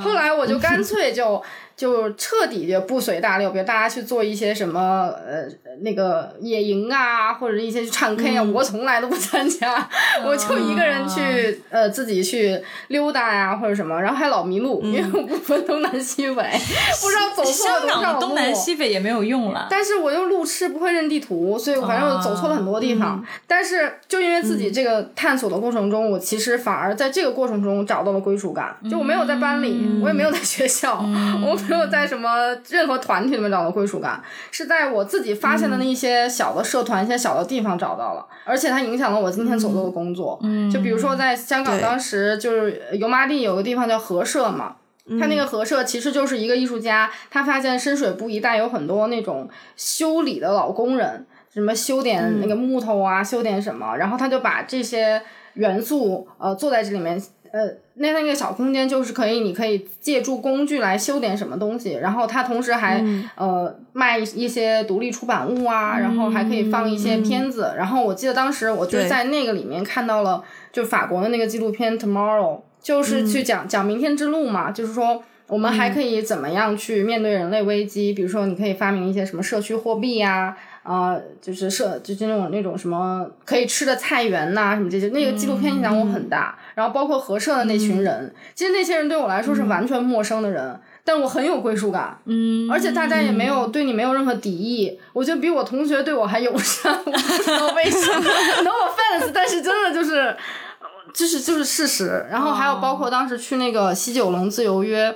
后来我就干脆就。就彻底就不随大流，比如大家去做一些什么呃那个野营啊，或者一些去唱 K 啊，我从来都不参加，我就一个人去呃自己去溜达呀或者什么，然后还老迷路，因为我不分东南西北，[LAUGHS] 不知道走错了多少路。东南西北也没有用了。但是我又路痴，不会认地图，所以反正我走错了很多地方。但是就因为自己这个探索的过程中，我其实反而在这个过程中找到了归属感。就我没有在班里，我也没有在学校，[LAUGHS] 我。没有在什么任何团体里面找到归属感，是在我自己发现的那一些小的社团、一些小的地方找到了，而且它影响了我今天所做的工作。嗯，就比如说在香港，当时就是油麻地有个地方叫和社嘛，他那个和社其实就是一个艺术家，他发现深水埗一带有很多那种修理的老工人，什么修点那个木头啊，修点什么，然后他就把这些元素呃做在这里面。呃，那那个小空间就是可以，你可以借助工具来修点什么东西，然后它同时还呃卖一些独立出版物啊，然后还可以放一些片子。然后我记得当时我就在那个里面看到了，就法国的那个纪录片《Tomorrow》，就是去讲讲明天之路嘛，就是说我们还可以怎么样去面对人类危机，比如说你可以发明一些什么社区货币呀。啊，就是社，就是那种那种什么可以吃的菜园呐，什么这些，那个纪录片影响我很大。然后包括合社的那群人，其实那些人对我来说是完全陌生的人，但我很有归属感。嗯，而且大家也没有对你没有任何敌意，我觉得比我同学对我还友善。我不知道为什么，no offense，但是真的就是，就是就是事实。然后还有包括当时去那个西九龙自由约。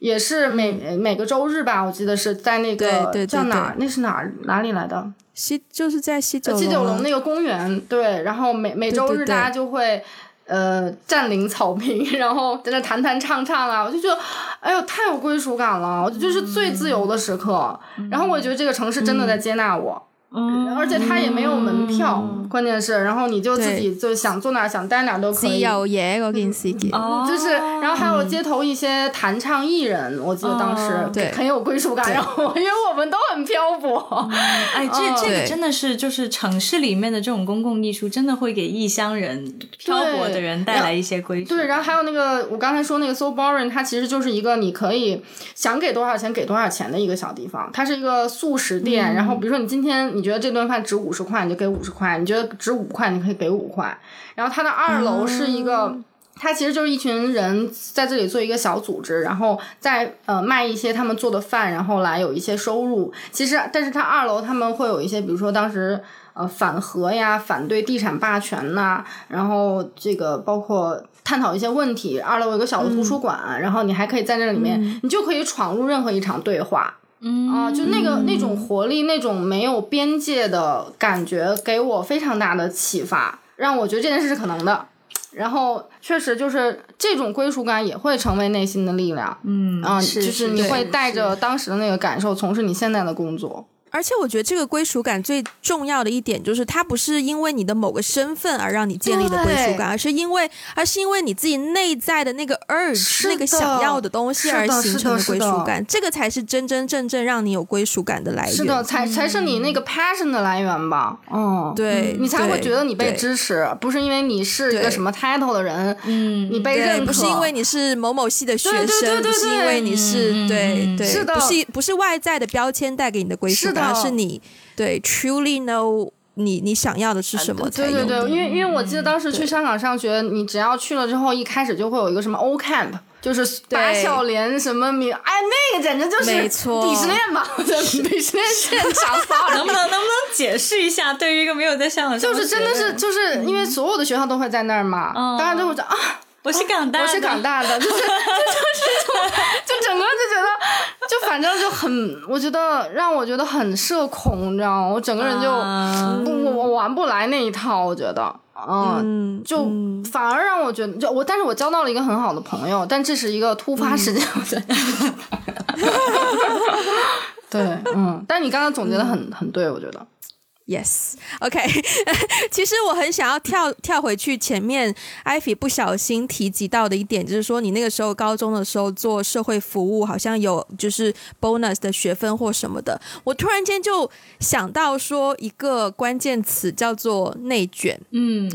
也是每每个周日吧，我记得是在那个叫哪，那是哪哪里来的？西就是在西九西九龙那个公园，对。然后每每周日大家就会呃占领草坪，[LAUGHS] 然后在那弹弹唱唱啊，我就觉得哎呦太有归属感了，我就是最自由的时刻。然后我觉得这个城市真的在接纳我。嗯，而且它也没有门票，关键是，然后你就自己就想坐哪想待哪都可以。自由嘢嗰件事，就是，然后还有街头一些弹唱艺人，我记得当时对很有归属感，然后 [LAUGHS] 因为我们都很漂泊。哎，这这个真的是就是城市里面的这种公共艺术，真的会给异乡人、漂泊的人带来一些归属。对，然后还有那个我刚才说那个 So Boring，它其实就是一个你可以想给多少钱给多少钱的一个小地方，它是一个素食店，然后比如说你今天。你觉得这顿饭值五十块，你就给五十块；你觉得值五块，你可以给五块。然后它的二楼是一个，它其实就是一群人在这里做一个小组织，然后在呃卖一些他们做的饭，然后来有一些收入。其实，但是它二楼他们会有一些，比如说当时呃反核呀、反对地产霸权呐，然后这个包括探讨一些问题。二楼有个小的图书馆，然后你还可以在那里面，你就可以闯入任何一场对话。啊，就那个那种活力，那种没有边界的感觉，给我非常大的启发，让我觉得这件事是可能的。然后确实就是这种归属感也会成为内心的力量。嗯，啊，就是你会带着当时的那个感受从事你现在的工作。而且我觉得这个归属感最重要的一点就是，它不是因为你的某个身份而让你建立的归属感，而是因为，而是因为你自己内在的那个 urge，那个想要的东西而形成的归属感，这个才是真真正正让你有归属感的来源。是的，才才是你那个 passion 的来源吧？嗯，对，你才会觉得你被支持，不是因为你是一个什么 title 的人，嗯，你被认可，不是因为你是某某系的学生，不是因为你是对对，是的，不是不是外在的标签带给你的归属感。是你对 truly know 你你想要的是什么？对对对，因为因为我记得当时去香港上学，你只要去了之后，一开始就会有一个什么 O camp，就是八笑莲什么名，哎，那个简直就是鄙视链吧，鄙视链现场。能不能能不能解释一下？对于一个没有在香港，就是真的是就是因为所有的学校都会在那儿嘛，当然就会讲啊。我是港大，我是港大的，就是就就是 [LAUGHS] 就整个就觉得，就反正就很，我觉得让我觉得很社恐，你知道吗？我整个人就我我玩不来那一套，我觉得，嗯，就反而让我觉得，就我，但是我交到了一个很好的朋友，但这是一个突发事件，我觉得，[LAUGHS] 对，嗯，但你刚刚总结的很很对，我觉得。Yes，OK。[LAUGHS] 其实我很想要跳跳回去前面，艾菲不小心提及到的一点，就是说你那个时候高中的时候做社会服务，好像有就是 bonus 的学分或什么的。我突然间就想到说一个关键词叫做内卷。嗯。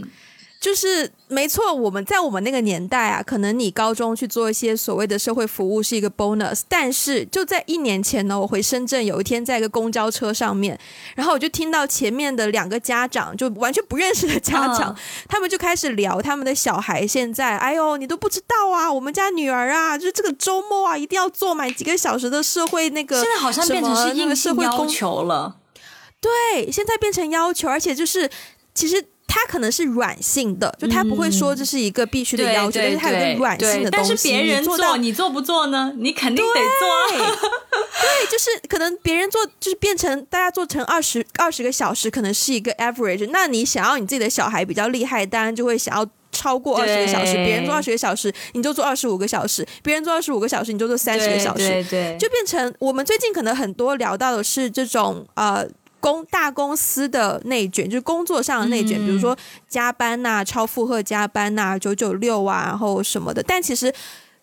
就是没错，我们在我们那个年代啊，可能你高中去做一些所谓的社会服务是一个 bonus，但是就在一年前呢，我回深圳有一天在一个公交车上面，然后我就听到前面的两个家长就完全不认识的家长，他们就开始聊他们的小孩现在，哎呦，你都不知道啊，我们家女儿啊，就是这个周末啊，一定要做满几个小时的社会那个，现在好像变成是硬性要求了，对，现在变成要求，而且就是其实。它可能是软性的，就他不会说这是一个必须的要求，但是它有个软性的东西。但是别人做，你做不做呢？你肯定得做。对，就是可能别人做，就是变成大家做成二十二十个小时，可能是一个 average。那你想要你自己的小孩比较厉害，当然就会想要超过二十个小时。别人做二十个小时，你就做二十五个小时；别人做二十五个小时，你就做三十个小时。对，就变成我们最近可能很多聊到的是这种呃。公大公司的内卷就是工作上的内卷，比如说加班呐、超负荷加班呐、九九六啊，然后什么的。但其实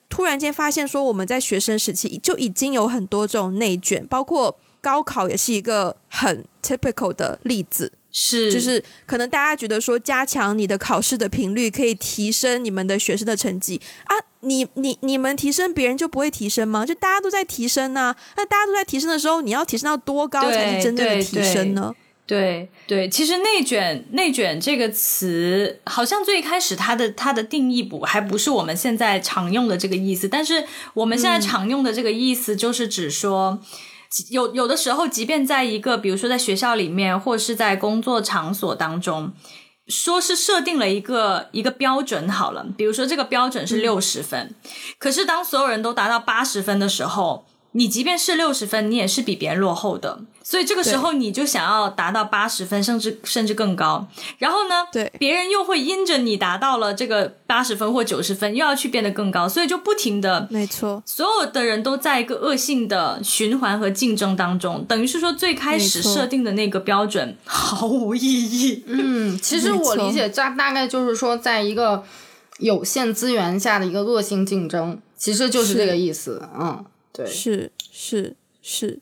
突然间发现，说我们在学生时期就已经有很多这种内卷，包括高考也是一个很 typical 的例子。是，就是可能大家觉得说加强你的考试的频率可以提升你们的学生的成绩啊，你你你们提升，别人就不会提升吗？就大家都在提升呢，那大家都在提升的时候，你要提升到多高才是真正的提升呢？对对，其实内卷内卷这个词，好像最开始它的它的定义不还不是我们现在常用的这个意思，但是我们现在常用的这个意思就是指说。有有的时候，即便在一个，比如说在学校里面，或是在工作场所当中，说是设定了一个一个标准好了，比如说这个标准是六十分，可是当所有人都达到八十分的时候。你即便是六十分，你也是比别人落后的，所以这个时候你就想要达到八十分，甚至甚至更高。然后呢，对，别人又会因着你达到了这个八十分或九十分，又要去变得更高，所以就不停的，没错，所有的人都在一个恶性的循环和竞争当中，等于是说最开始设定的那个标准毫无意义。嗯，其实我理解大大概就是说，在一个有限资源下的一个恶性竞争，其实就是这个意思。嗯。对，是是是，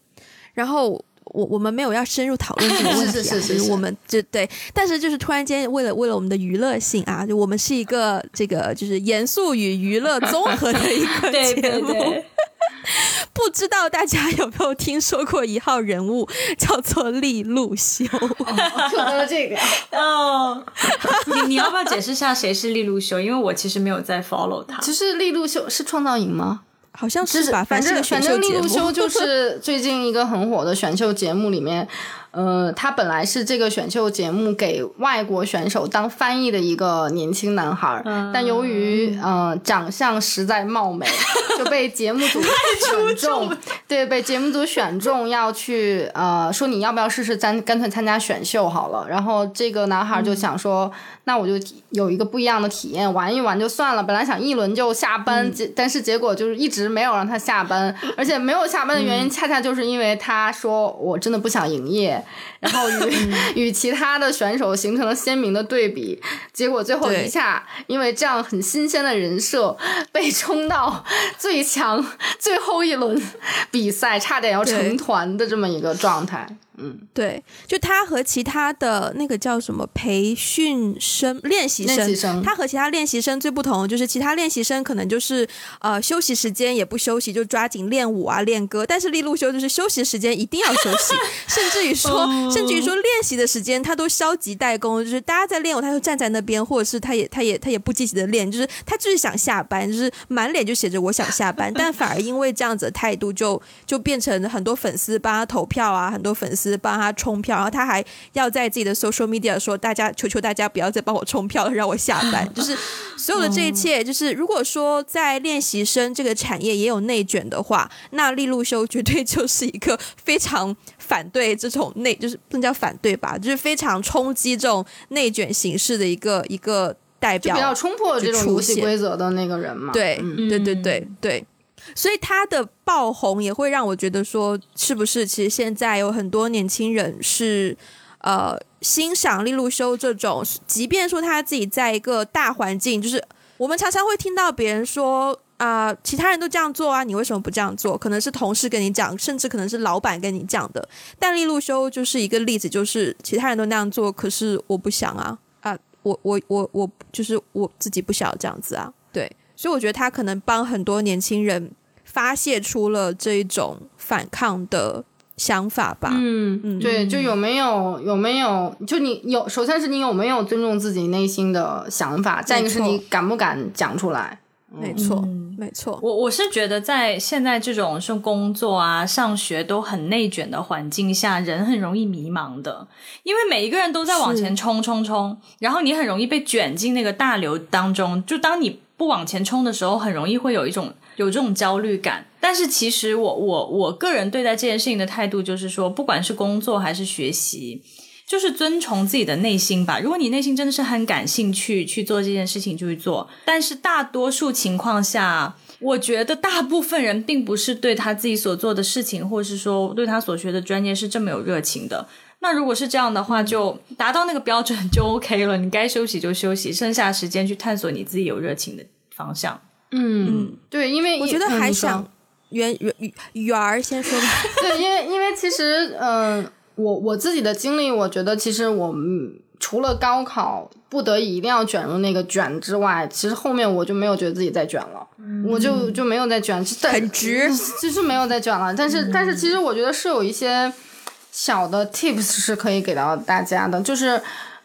然后我我们没有要深入讨论这个 [LAUGHS] 问题啊，就是我们就对，但是就是突然间为了为了我们的娱乐性啊，就我们是一个这个就是严肃与娱乐综合的一个 [LAUGHS] 节目，[LAUGHS] 不知道大家有没有听说过一号人物叫做利路修？说这个哦，你你要不要解释一下谁是利路修？因为我其实没有在 follow 他。其实利路修是创造营吗？好像是吧，反正反正利路修 [LAUGHS] 就是最近一个很火的选秀节目里面，呃，他本来是这个选秀节目给外国选手当翻译的一个年轻男孩，但由于呃长相实在貌美，就被节目组 [LAUGHS] 选中。对，被节目组选中要去呃说你要不要试试咱干脆参加选秀好了。然后这个男孩就想说，那我就有一个不一样的体验，玩一玩就算了。本来想一轮就下班，结但是结果就是一直没有让他下班，而且没有下班的原因恰恰就是因为他说我真的不想营业。然后与 [LAUGHS] 与其他的选手形成了鲜明的对比，结果最后一下，因为这样很新鲜的人设被冲到最强最后一轮比赛，差点要成团的这么一个状态。嗯，对，就他和其他的那个叫什么培训生、练习生，他和其他练习生最不同，就是其他练习生可能就是呃休息时间也不休息，就抓紧练舞啊、练歌，但是利路修就是休息时间一定要休息，[LAUGHS] 甚至于说，甚至于说练习的时间他都消极怠工，就是大家在练舞，他就站在那边，或者是他也他也他也不积极的练，就是他就是想下班，就是满脸就写着我想下班，但反而因为这样子的态度，就就变成很多粉丝帮他投票啊，很多粉丝。帮他冲票，然后他还要在自己的 social media 说：“大家求求大家不要再帮我冲票了，让我下班。”就是 [LAUGHS] 所有的这一切，就是如果说在练习生这个产业也有内卷的话，那利路修绝对 [LAUGHS] 就是一个非常反对这种内，就是不能叫反对吧，就是非常冲击这种内卷形式的一个一个代表，比较冲破这种游戏规则的那个人嘛。对，对，对，对，对。所以他的爆红也会让我觉得说，是不是其实现在有很多年轻人是呃欣赏利路修这种，即便说他自己在一个大环境，就是我们常常会听到别人说啊，其他人都这样做啊，你为什么不这样做？可能是同事跟你讲，甚至可能是老板跟你讲的。但利路修就是一个例子，就是其他人都那样做，可是我不想啊啊，我我我我就是我自己不想这样子啊，所以我觉得他可能帮很多年轻人发泄出了这一种反抗的想法吧。嗯嗯，对，就有没有有没有，就你有，首先是你有没有尊重自己内心的想法，再一个是你敢不敢讲出来。没错，没错。我我是觉得在现在这种是工作啊、上学都很内卷的环境下，人很容易迷茫的，因为每一个人都在往前冲冲冲，然后你很容易被卷进那个大流当中。就当你不往前冲的时候，很容易会有一种有这种焦虑感。但是其实我我我个人对待这件事情的态度就是说，不管是工作还是学习，就是遵从自己的内心吧。如果你内心真的是很感兴趣去做这件事情，就去做。但是大多数情况下，我觉得大部分人并不是对他自己所做的事情，或是说对他所学的专业是这么有热情的。那如果是这样的话，就达到那个标准就 OK 了。你该休息就休息，剩下时间去探索你自己有热情的方向。嗯，对，因为我觉得还想圆圆圆儿先说吧。[LAUGHS] 对，因为因为其实，嗯，我我自己的经历，我觉得其实我除了高考不得已一定要卷入那个卷之外，其实后面我就没有觉得自己在卷了，我就就没有再卷，很直，其实没有再卷了。但是但是，其实我觉得是有一些。小的 tips 是可以给到大家的，就是，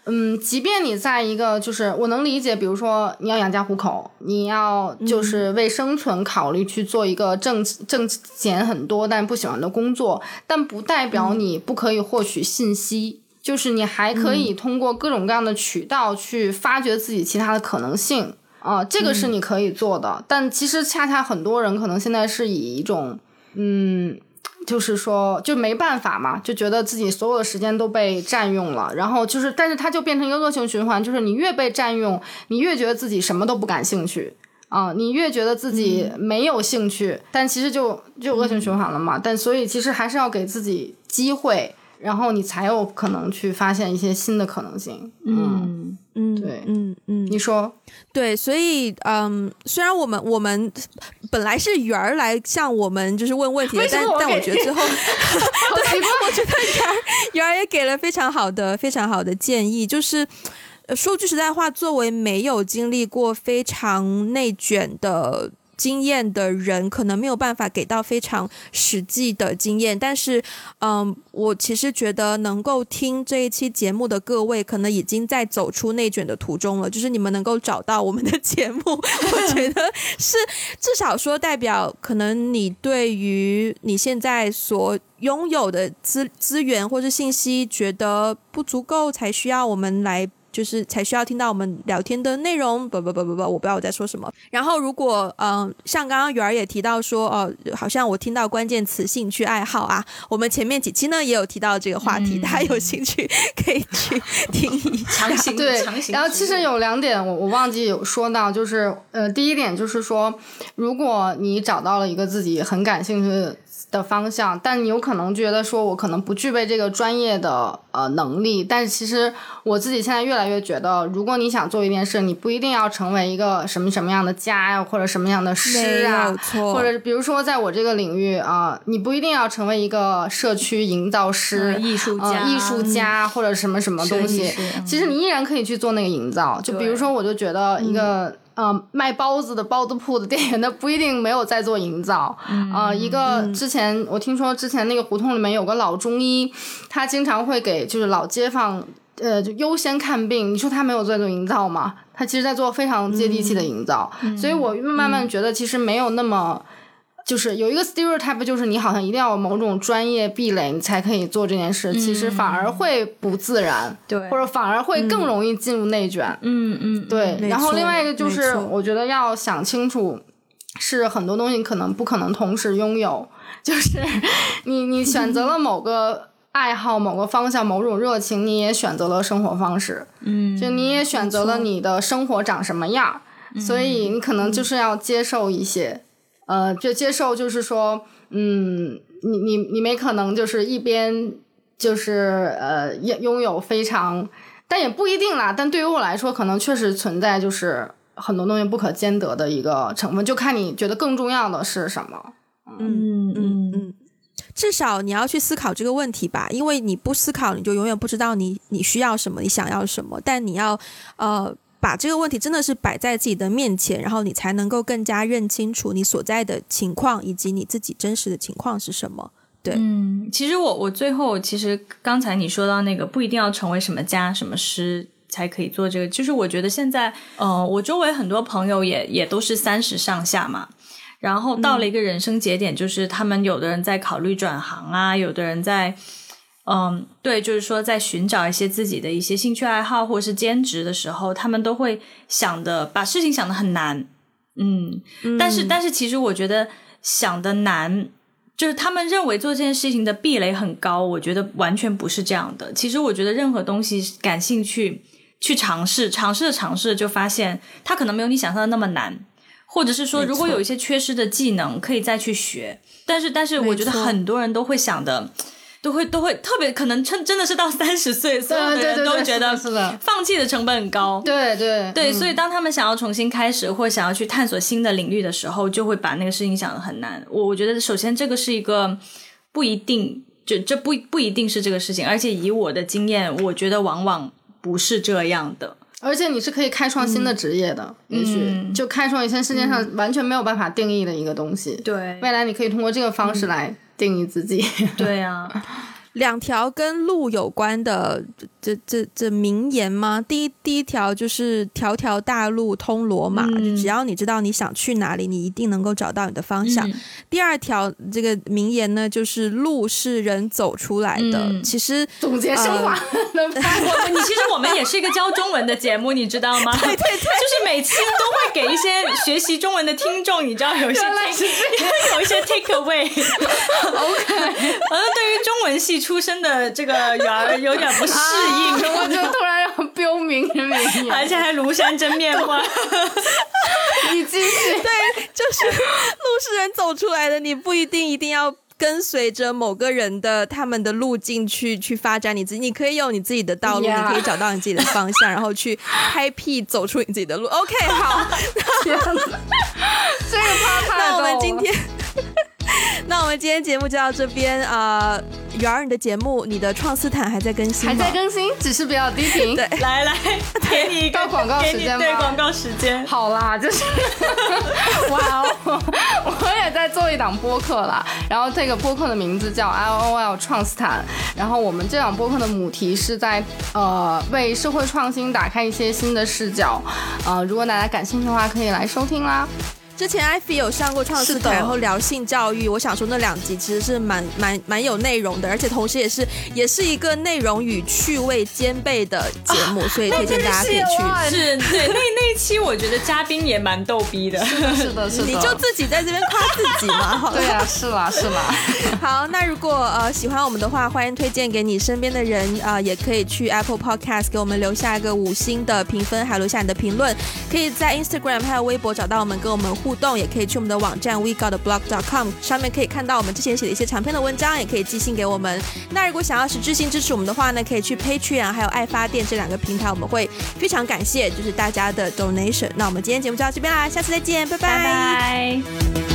嗯，即便你在一个，就是我能理解，比如说你要养家糊口，你要就是为生存考虑去做一个挣挣钱很多但不喜欢的工作，但不代表你不可以获取信息，就是你还可以通过各种各样的渠道去发掘自己其他的可能性啊，这个是你可以做的。但其实恰恰很多人可能现在是以一种，嗯。就是说，就没办法嘛，就觉得自己所有的时间都被占用了，然后就是，但是它就变成一个恶性循环，就是你越被占用，你越觉得自己什么都不感兴趣啊，你越觉得自己没有兴趣，但其实就就恶性循环了嘛。但所以其实还是要给自己机会。然后你才有可能去发现一些新的可能性。嗯嗯，对，嗯嗯，你说。对，所以嗯，虽然我们我们本来是圆儿来向我们就是问问题的，但但我觉得最后，[LAUGHS] [LAUGHS] 对，我觉得圆儿圆儿也给了非常好的非常好的建议，就是说句实在话，作为没有经历过非常内卷的。经验的人可能没有办法给到非常实际的经验，但是，嗯，我其实觉得能够听这一期节目的各位，可能已经在走出内卷的途中了。就是你们能够找到我们的节目，我觉得是至少说代表，可能你对于你现在所拥有的资资源或者信息觉得不足够，才需要我们来。就是才需要听到我们聊天的内容，不不不不不，我不知道我在说什么。然后如果嗯，像刚刚圆儿也提到说，哦，好像我听到关键词兴趣爱好啊，我们前面几期呢也有提到这个话题，大家有兴趣可以去 [LAUGHS] 听一下。强行对，强行。然后其实有两点我我忘记有说到，就是呃，第一点就是说，如果你找到了一个自己很感兴趣。的方向，但你有可能觉得说，我可能不具备这个专业的呃能力。但是其实我自己现在越来越觉得，如果你想做一件事，你不一定要成为一个什么什么样的家呀，或者什么样的师啊，或者比如说在我这个领域啊，你不一定要成为一个社区营造师、艺术家、艺术家或者什么什么东西。其实你依然可以去做那个营造。就比如说，我就觉得一个。呃，卖包子的包子铺的店员，那不一定没有在做营造。呃，一个之前我听说之前那个胡同里面有个老中医，他经常会给就是老街坊呃就优先看病。你说他没有在做营造吗？他其实在做非常接地气的营造。所以我慢慢觉得其实没有那么。就是有一个 stereotype，就是你好像一定要有某种专业壁垒，你才可以做这件事。其实反而会不自然，对，或者反而会更容易进入内卷。嗯嗯，对。然后另外一个就是，我觉得要想清楚，是很多东西可能不可能同时拥有。就是 [LAUGHS] 你你选择了某个爱好、某个方向、某种热情，你也选择了生活方式。嗯，就你也选择了你的生活长什么样，所以你可能就是要接受一些。呃，就接受，就是说，嗯，你你你没可能就是一边就是呃拥拥有非常，但也不一定啦。但对于我来说，可能确实存在就是很多东西不可兼得的一个成分，就看你觉得更重要的是什么。嗯嗯嗯，至少你要去思考这个问题吧，因为你不思考，你就永远不知道你你需要什么，你想要什么。但你要呃。把这个问题真的是摆在自己的面前，然后你才能够更加认清楚你所在的情况以及你自己真实的情况是什么。对，嗯，其实我我最后其实刚才你说到那个不一定要成为什么家什么师才可以做这个，就是我觉得现在，呃，我周围很多朋友也也都是三十上下嘛，然后到了一个人生节点，就是他们有的人在考虑转行啊，有的人在。嗯，对，就是说，在寻找一些自己的一些兴趣爱好或者是兼职的时候，他们都会想的把事情想的很难。嗯，但是但是其实我觉得想的难，就是他们认为做这件事情的壁垒很高。我觉得完全不是这样的。其实我觉得任何东西感兴趣去尝试，尝试着尝试就发现它可能没有你想象的那么难，或者是说如果有一些缺失的技能可以再去学。但是但是我觉得很多人都会想的。都会都会特别可能真真的是到 [LAUGHS] 三十岁，所有的人都觉得放弃的成本很高。对对对，所以当他们想要重新开始或想要去探索新的领域的时候，就会把那个事情想的很难。我我觉得首先这个是一个不一定，就这不不一定是这个事情，而且以我的经验，我觉得往往不是这样的。而且你是可以开创新的职业的，也许就开创一些世界上完全没有办法定义的一个东西。对，未来你可以通过这个方式来。定义自己，[LAUGHS] 对呀。两条跟路有关的这这这名言吗？第一第一条就是“条条大路通罗马”，只要你知道你想去哪里，你一定能够找到你的方向。第二条这个名言呢，就是“路是人走出来的”。其实总结升华，我你其实我们也是一个教中文的节目，你知道吗？[LAUGHS] 对对对，就是每期都会给一些学习中文的听众，你知道有一些有一些 take away。[LAUGHS] OK，反正对于中文系。出身的这个圆儿有点不适应，[LAUGHS] 我就突然要标明名言，而且还庐山真面目。[LAUGHS] 你继续，[LAUGHS] 对，就是路是人走出来的，你不一定一定要跟随着某个人的他们的路径去去发展你自己，你可以有你自己的道路，你可以找到你自己的方向，然后去开辟走出你自己的路。OK，好，这个那我们今天。[LAUGHS] 那我们今天节目就到这边啊！圆儿你的节目，你的创斯坦还在更新还在更新，只是比较低频。对，[LAUGHS] 来来，给你一个到广告时间吧对广告时间。好啦，就是 [LAUGHS] 哇哦，我也在做一档播客啦。然后这个播客的名字叫 L O L 创斯坦。然后我们这档播客的母题是在呃为社会创新打开一些新的视角。呃，如果大家感兴趣的话，可以来收听啦。之前艾菲有上过创思团，然后聊性教育。我想说那两集其实是蛮蛮蛮有内容的，而且同时也是也是一个内容与趣味兼备的节目，所以推荐大家可以去。是，[LAUGHS] 对，那那一期我觉得嘉宾也蛮逗逼的。是的，是的。你就自己在这边夸自己嘛？对啊，是啦，是啦。[LAUGHS] 好，那如果呃喜欢我们的话，欢迎推荐给你身边的人啊，也可以去 Apple Podcast 给我们留下一个五星的评分，还留下你的评论。可以在 Instagram 还有微博找到我们，跟我们。互动也可以去我们的网站 wegodblog.com 上面可以看到我们之前写的一些长篇的文章，也可以寄信给我们。那如果想要实质性支持我们的话呢，可以去 Patreon 还有爱发电这两个平台，我们会非常感谢就是大家的 donation。那我们今天节目就到这边啦，下次再见，拜拜。